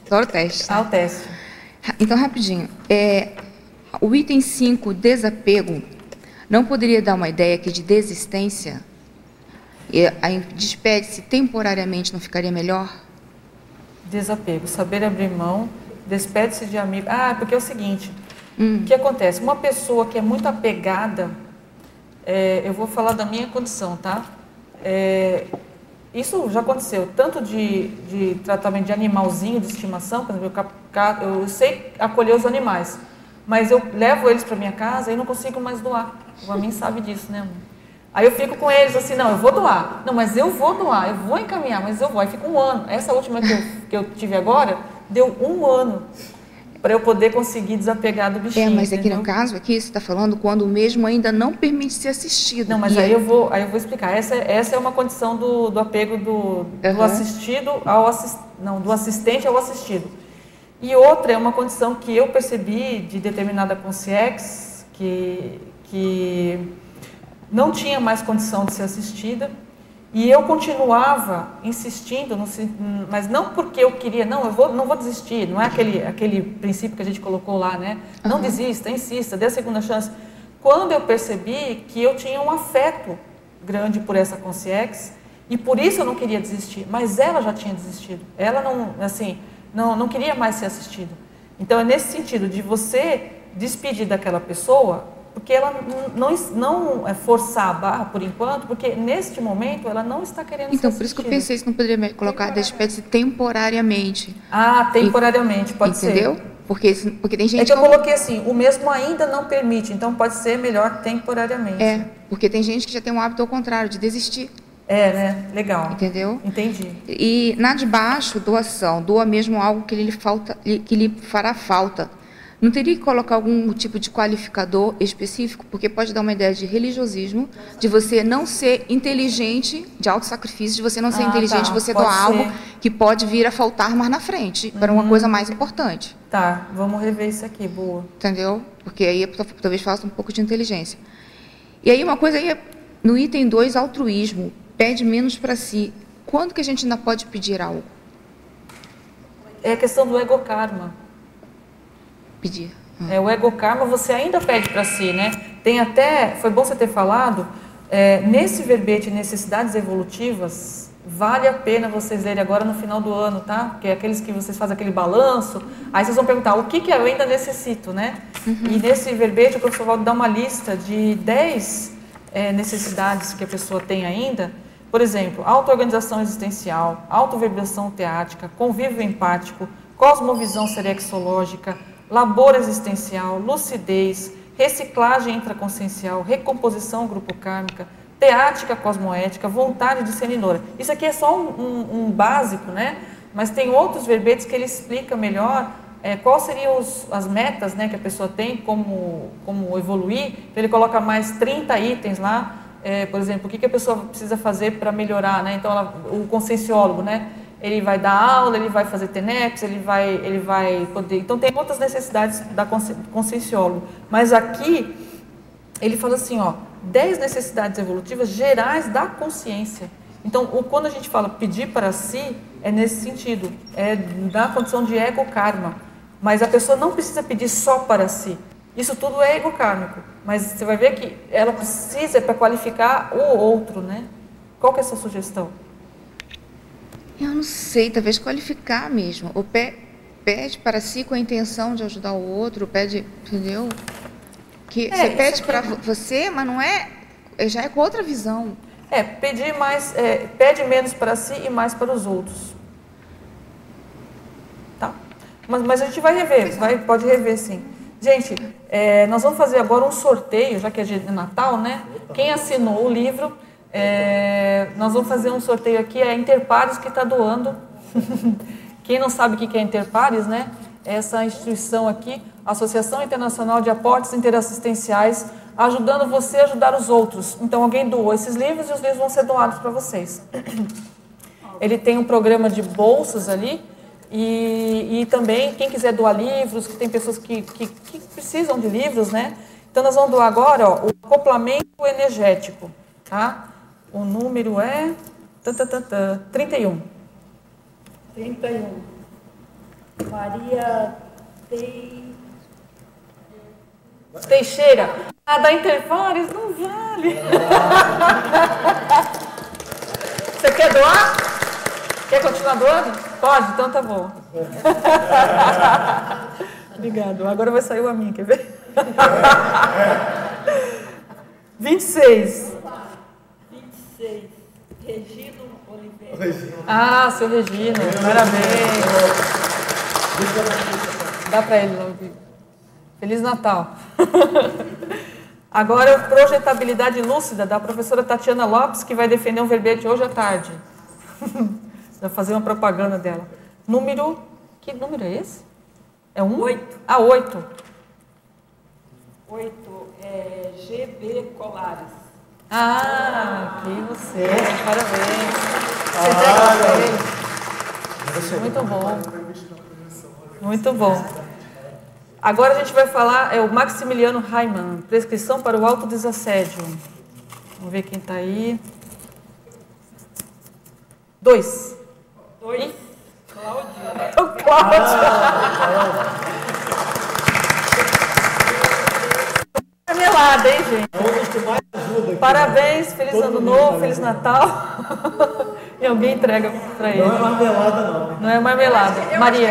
Só o teste. Ah, o teste. Então, rapidinho. É, o item 5, desapego, não poderia dar uma ideia aqui de desistência? E a despede-se temporariamente não ficaria melhor? Desapego, saber abrir mão, despede-se de amigo. Ah, porque é o seguinte, Hum. o que acontece? Uma pessoa que é muito apegada, é, eu vou falar da minha condição, tá? É, isso já aconteceu, tanto de, de tratamento de animalzinho de estimação, por exemplo, eu, eu sei acolher os animais, mas eu levo eles para minha casa e não consigo mais doar. O Amin sabe disso, né, amor? Aí eu fico com eles assim, não, eu vou doar. Não, mas eu vou doar, eu vou encaminhar, mas eu vou. Aí fica um ano. Essa última que eu, que eu tive agora, deu um ano para eu poder conseguir desapegar do bichinho. É, mas aqui entendeu? no caso, aqui você está falando quando o mesmo ainda não permite ser assistido. Não, mas E aí eu vou, aí eu vou explicar. Essa, essa é uma condição do, do apego do, do Aham. assistido ao assis, não, do assistente ao assistido. E outra é uma condição que eu percebi de determinada consciex que que não tinha mais condição de ser assistida e eu continuava insistindo, mas não porque eu queria, não, eu vou, não vou desistir, não é aquele, aquele princípio que a gente colocou lá, né? Não desista, insista, dê a segunda chance. Quando eu percebi que eu tinha um afeto grande por essa consciex e por isso eu não queria desistir, mas ela já tinha desistido. Ela não, assim, não, não queria mais ser assistida. Então é nesse sentido de você despedir daquela pessoa, porque ela não, não é forçar a barra por enquanto, porque neste momento ela não está querendo Então, por isso que eu pensei se não poderia colocar despede-se temporariamente. Ah, temporariamente, pode ser. Entendeu? Porque, porque tem gente É que eu coloquei assim, o mesmo ainda não permite, então pode ser melhor temporariamente. É, porque tem gente que já tem um hábito ao contrário, de desistir. É, né? Legal. Entendeu? Entendi. E na de baixo, doação, doa mesmo algo que lhe, falta, que lhe fará falta. Não teria que colocar algum tipo de qualificador específico, porque pode dar uma ideia de religiosismo, de você não ser inteligente, de autossacrifício, de você não ser Ah, inteligente, tá. você Pode doar algo ser. que pode vir a faltar mais na frente, para uma coisa mais importante. Tá, vamos rever isso aqui, boa. Entendeu? Porque aí talvez falta um pouco de inteligência. E aí uma coisa aí, é, no item 2, altruísmo, pede menos para si. Quando que a gente ainda pode pedir algo? É a questão do egokarma. Pedir. É, o egokarma você ainda pede para si, né? Tem até, foi bom você ter falado, é, nesse verbete necessidades evolutivas, vale a pena vocês lerem agora no final do ano, tá? Porque é aqueles que vocês fazem aquele balanço, aí vocês vão perguntar o que, que eu ainda necessito, né? E nesse verbete o professor Valdo dá uma lista de 10 é, necessidades que a pessoa tem ainda. Por exemplo, auto-organização existencial, auto-vibração teática, convívio empático, cosmovisão serexológica, labor existencial, lucidez, reciclagem intraconsciencial, recomposição grupo kármica, teática cosmoética, vontade discernidora. Isso aqui é só um, um- um básico, né? Mas tem outros verbetes que ele explica melhor é, quais seriam os- as metas né, que a pessoa tem, como, como evoluir. Então, ele coloca mais 30 itens lá é, por exemplo, o que, que a pessoa precisa fazer para melhorar, né? Então, ela, o conscienciólogo, né? Ele vai dar aula, ele vai fazer TENEPS, ele vai, ele vai poder... Então, tem outras necessidades da conscienciólogo. Mas aqui, ele fala assim, ó, 10 necessidades evolutivas gerais da consciência. Então, quando a gente fala pedir para si, é nesse sentido, é da condição de ego-karma. Mas a pessoa não precisa pedir só para si. Isso tudo é ego-kármico. Mas você vai ver que ela precisa para qualificar o outro, né? Qual que é a sua sugestão? Eu não sei, talvez qualificar mesmo. O pé pede para si com a intenção de ajudar o outro, pede, entendeu? Que é, você pede para você, mas não é, é, já é com outra visão. É, pedir mais, é, pede menos para si e mais para os outros. Tá? Mas, mas a gente vai rever, vai, pode rever sim. Gente, é, nós vamos fazer agora um sorteio, já que é de Natal, né? Quem assinou o livro, é, nós vamos fazer um sorteio aqui, é a Interpares que está doando. Quem não sabe o que é Interpares, né? Essa instituição aqui, Associação Internacional de Aportes Interassistenciais, ajudando você a ajudar os outros. Então, alguém doou esses livros e os livros vão ser doados para vocês. Ele tem um programa de bolsas ali, e, e também, quem quiser doar livros, que tem pessoas que, que, que, precisam de livros, né? Então, nós vamos doar agora ó, o acoplamento energético, tá? O número é... Tã, tã, tã, tã, 31. 31. Maria Tei... Teixeira. Ah, da Intervares não vale. Você quer doar? Quer continuar doando? Pode? Então tá bom. Obrigado. Agora vai sair o a mim, quer ver? 26. 26. Regino Oliveira. Ah, seu Regino. Parabéns. Dá para ele não Feliz Natal. Agora, projetabilidade lúcida da professora Tatiana Lopes, que vai defender um verbete hoje à tarde. Vai fazer uma propaganda dela. Número. Que número é esse? É um? Oito. Ah, oito. Oito. É GB Colares. Ah, que você. Parabéns. Você ah, Muito bom. Muito bom. Agora a gente vai falar, é o Maximiliano Raimann, prescrição para o autodesassédio. Vamos ver quem está aí. Dois. Oi? Cláudia. O Cláudia. Ah, Melada, hein, gente? É Parabéns, feliz ano novo, feliz Natal. e alguém entrega para ele. Não é marmelada, não. Não é marmelada. Maria.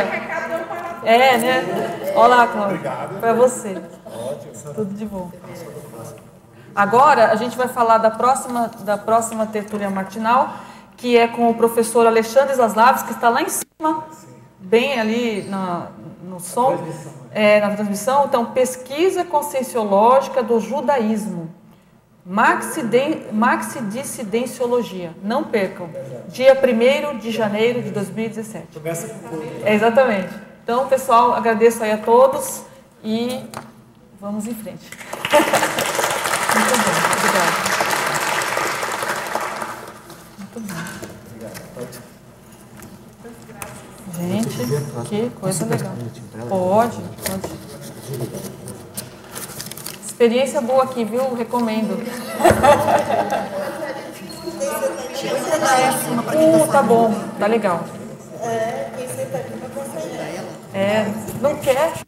É, né? Olá, Cláudia. Obrigado. Para você. Ótimo. Tudo de bom. Agora a gente vai falar da próxima, da próxima tertúlia matinal que é com o professor Alexandre Zaslavs, que está lá em cima, bem ali na, no som, é, na transmissão. Então, pesquisa conscienciológica do judaísmo. Maxi-dissidenciologia. Não percam. Dia 1 de janeiro de 2017. Começa com É, exatamente. Então, pessoal, agradeço aí a todos e vamos em frente. Muito bom. Obrigada. Gente, que coisa legal. Pode, pode. Experiência boa aqui, viu? Recomendo. Uh, tá bom, tá legal. É, não quer?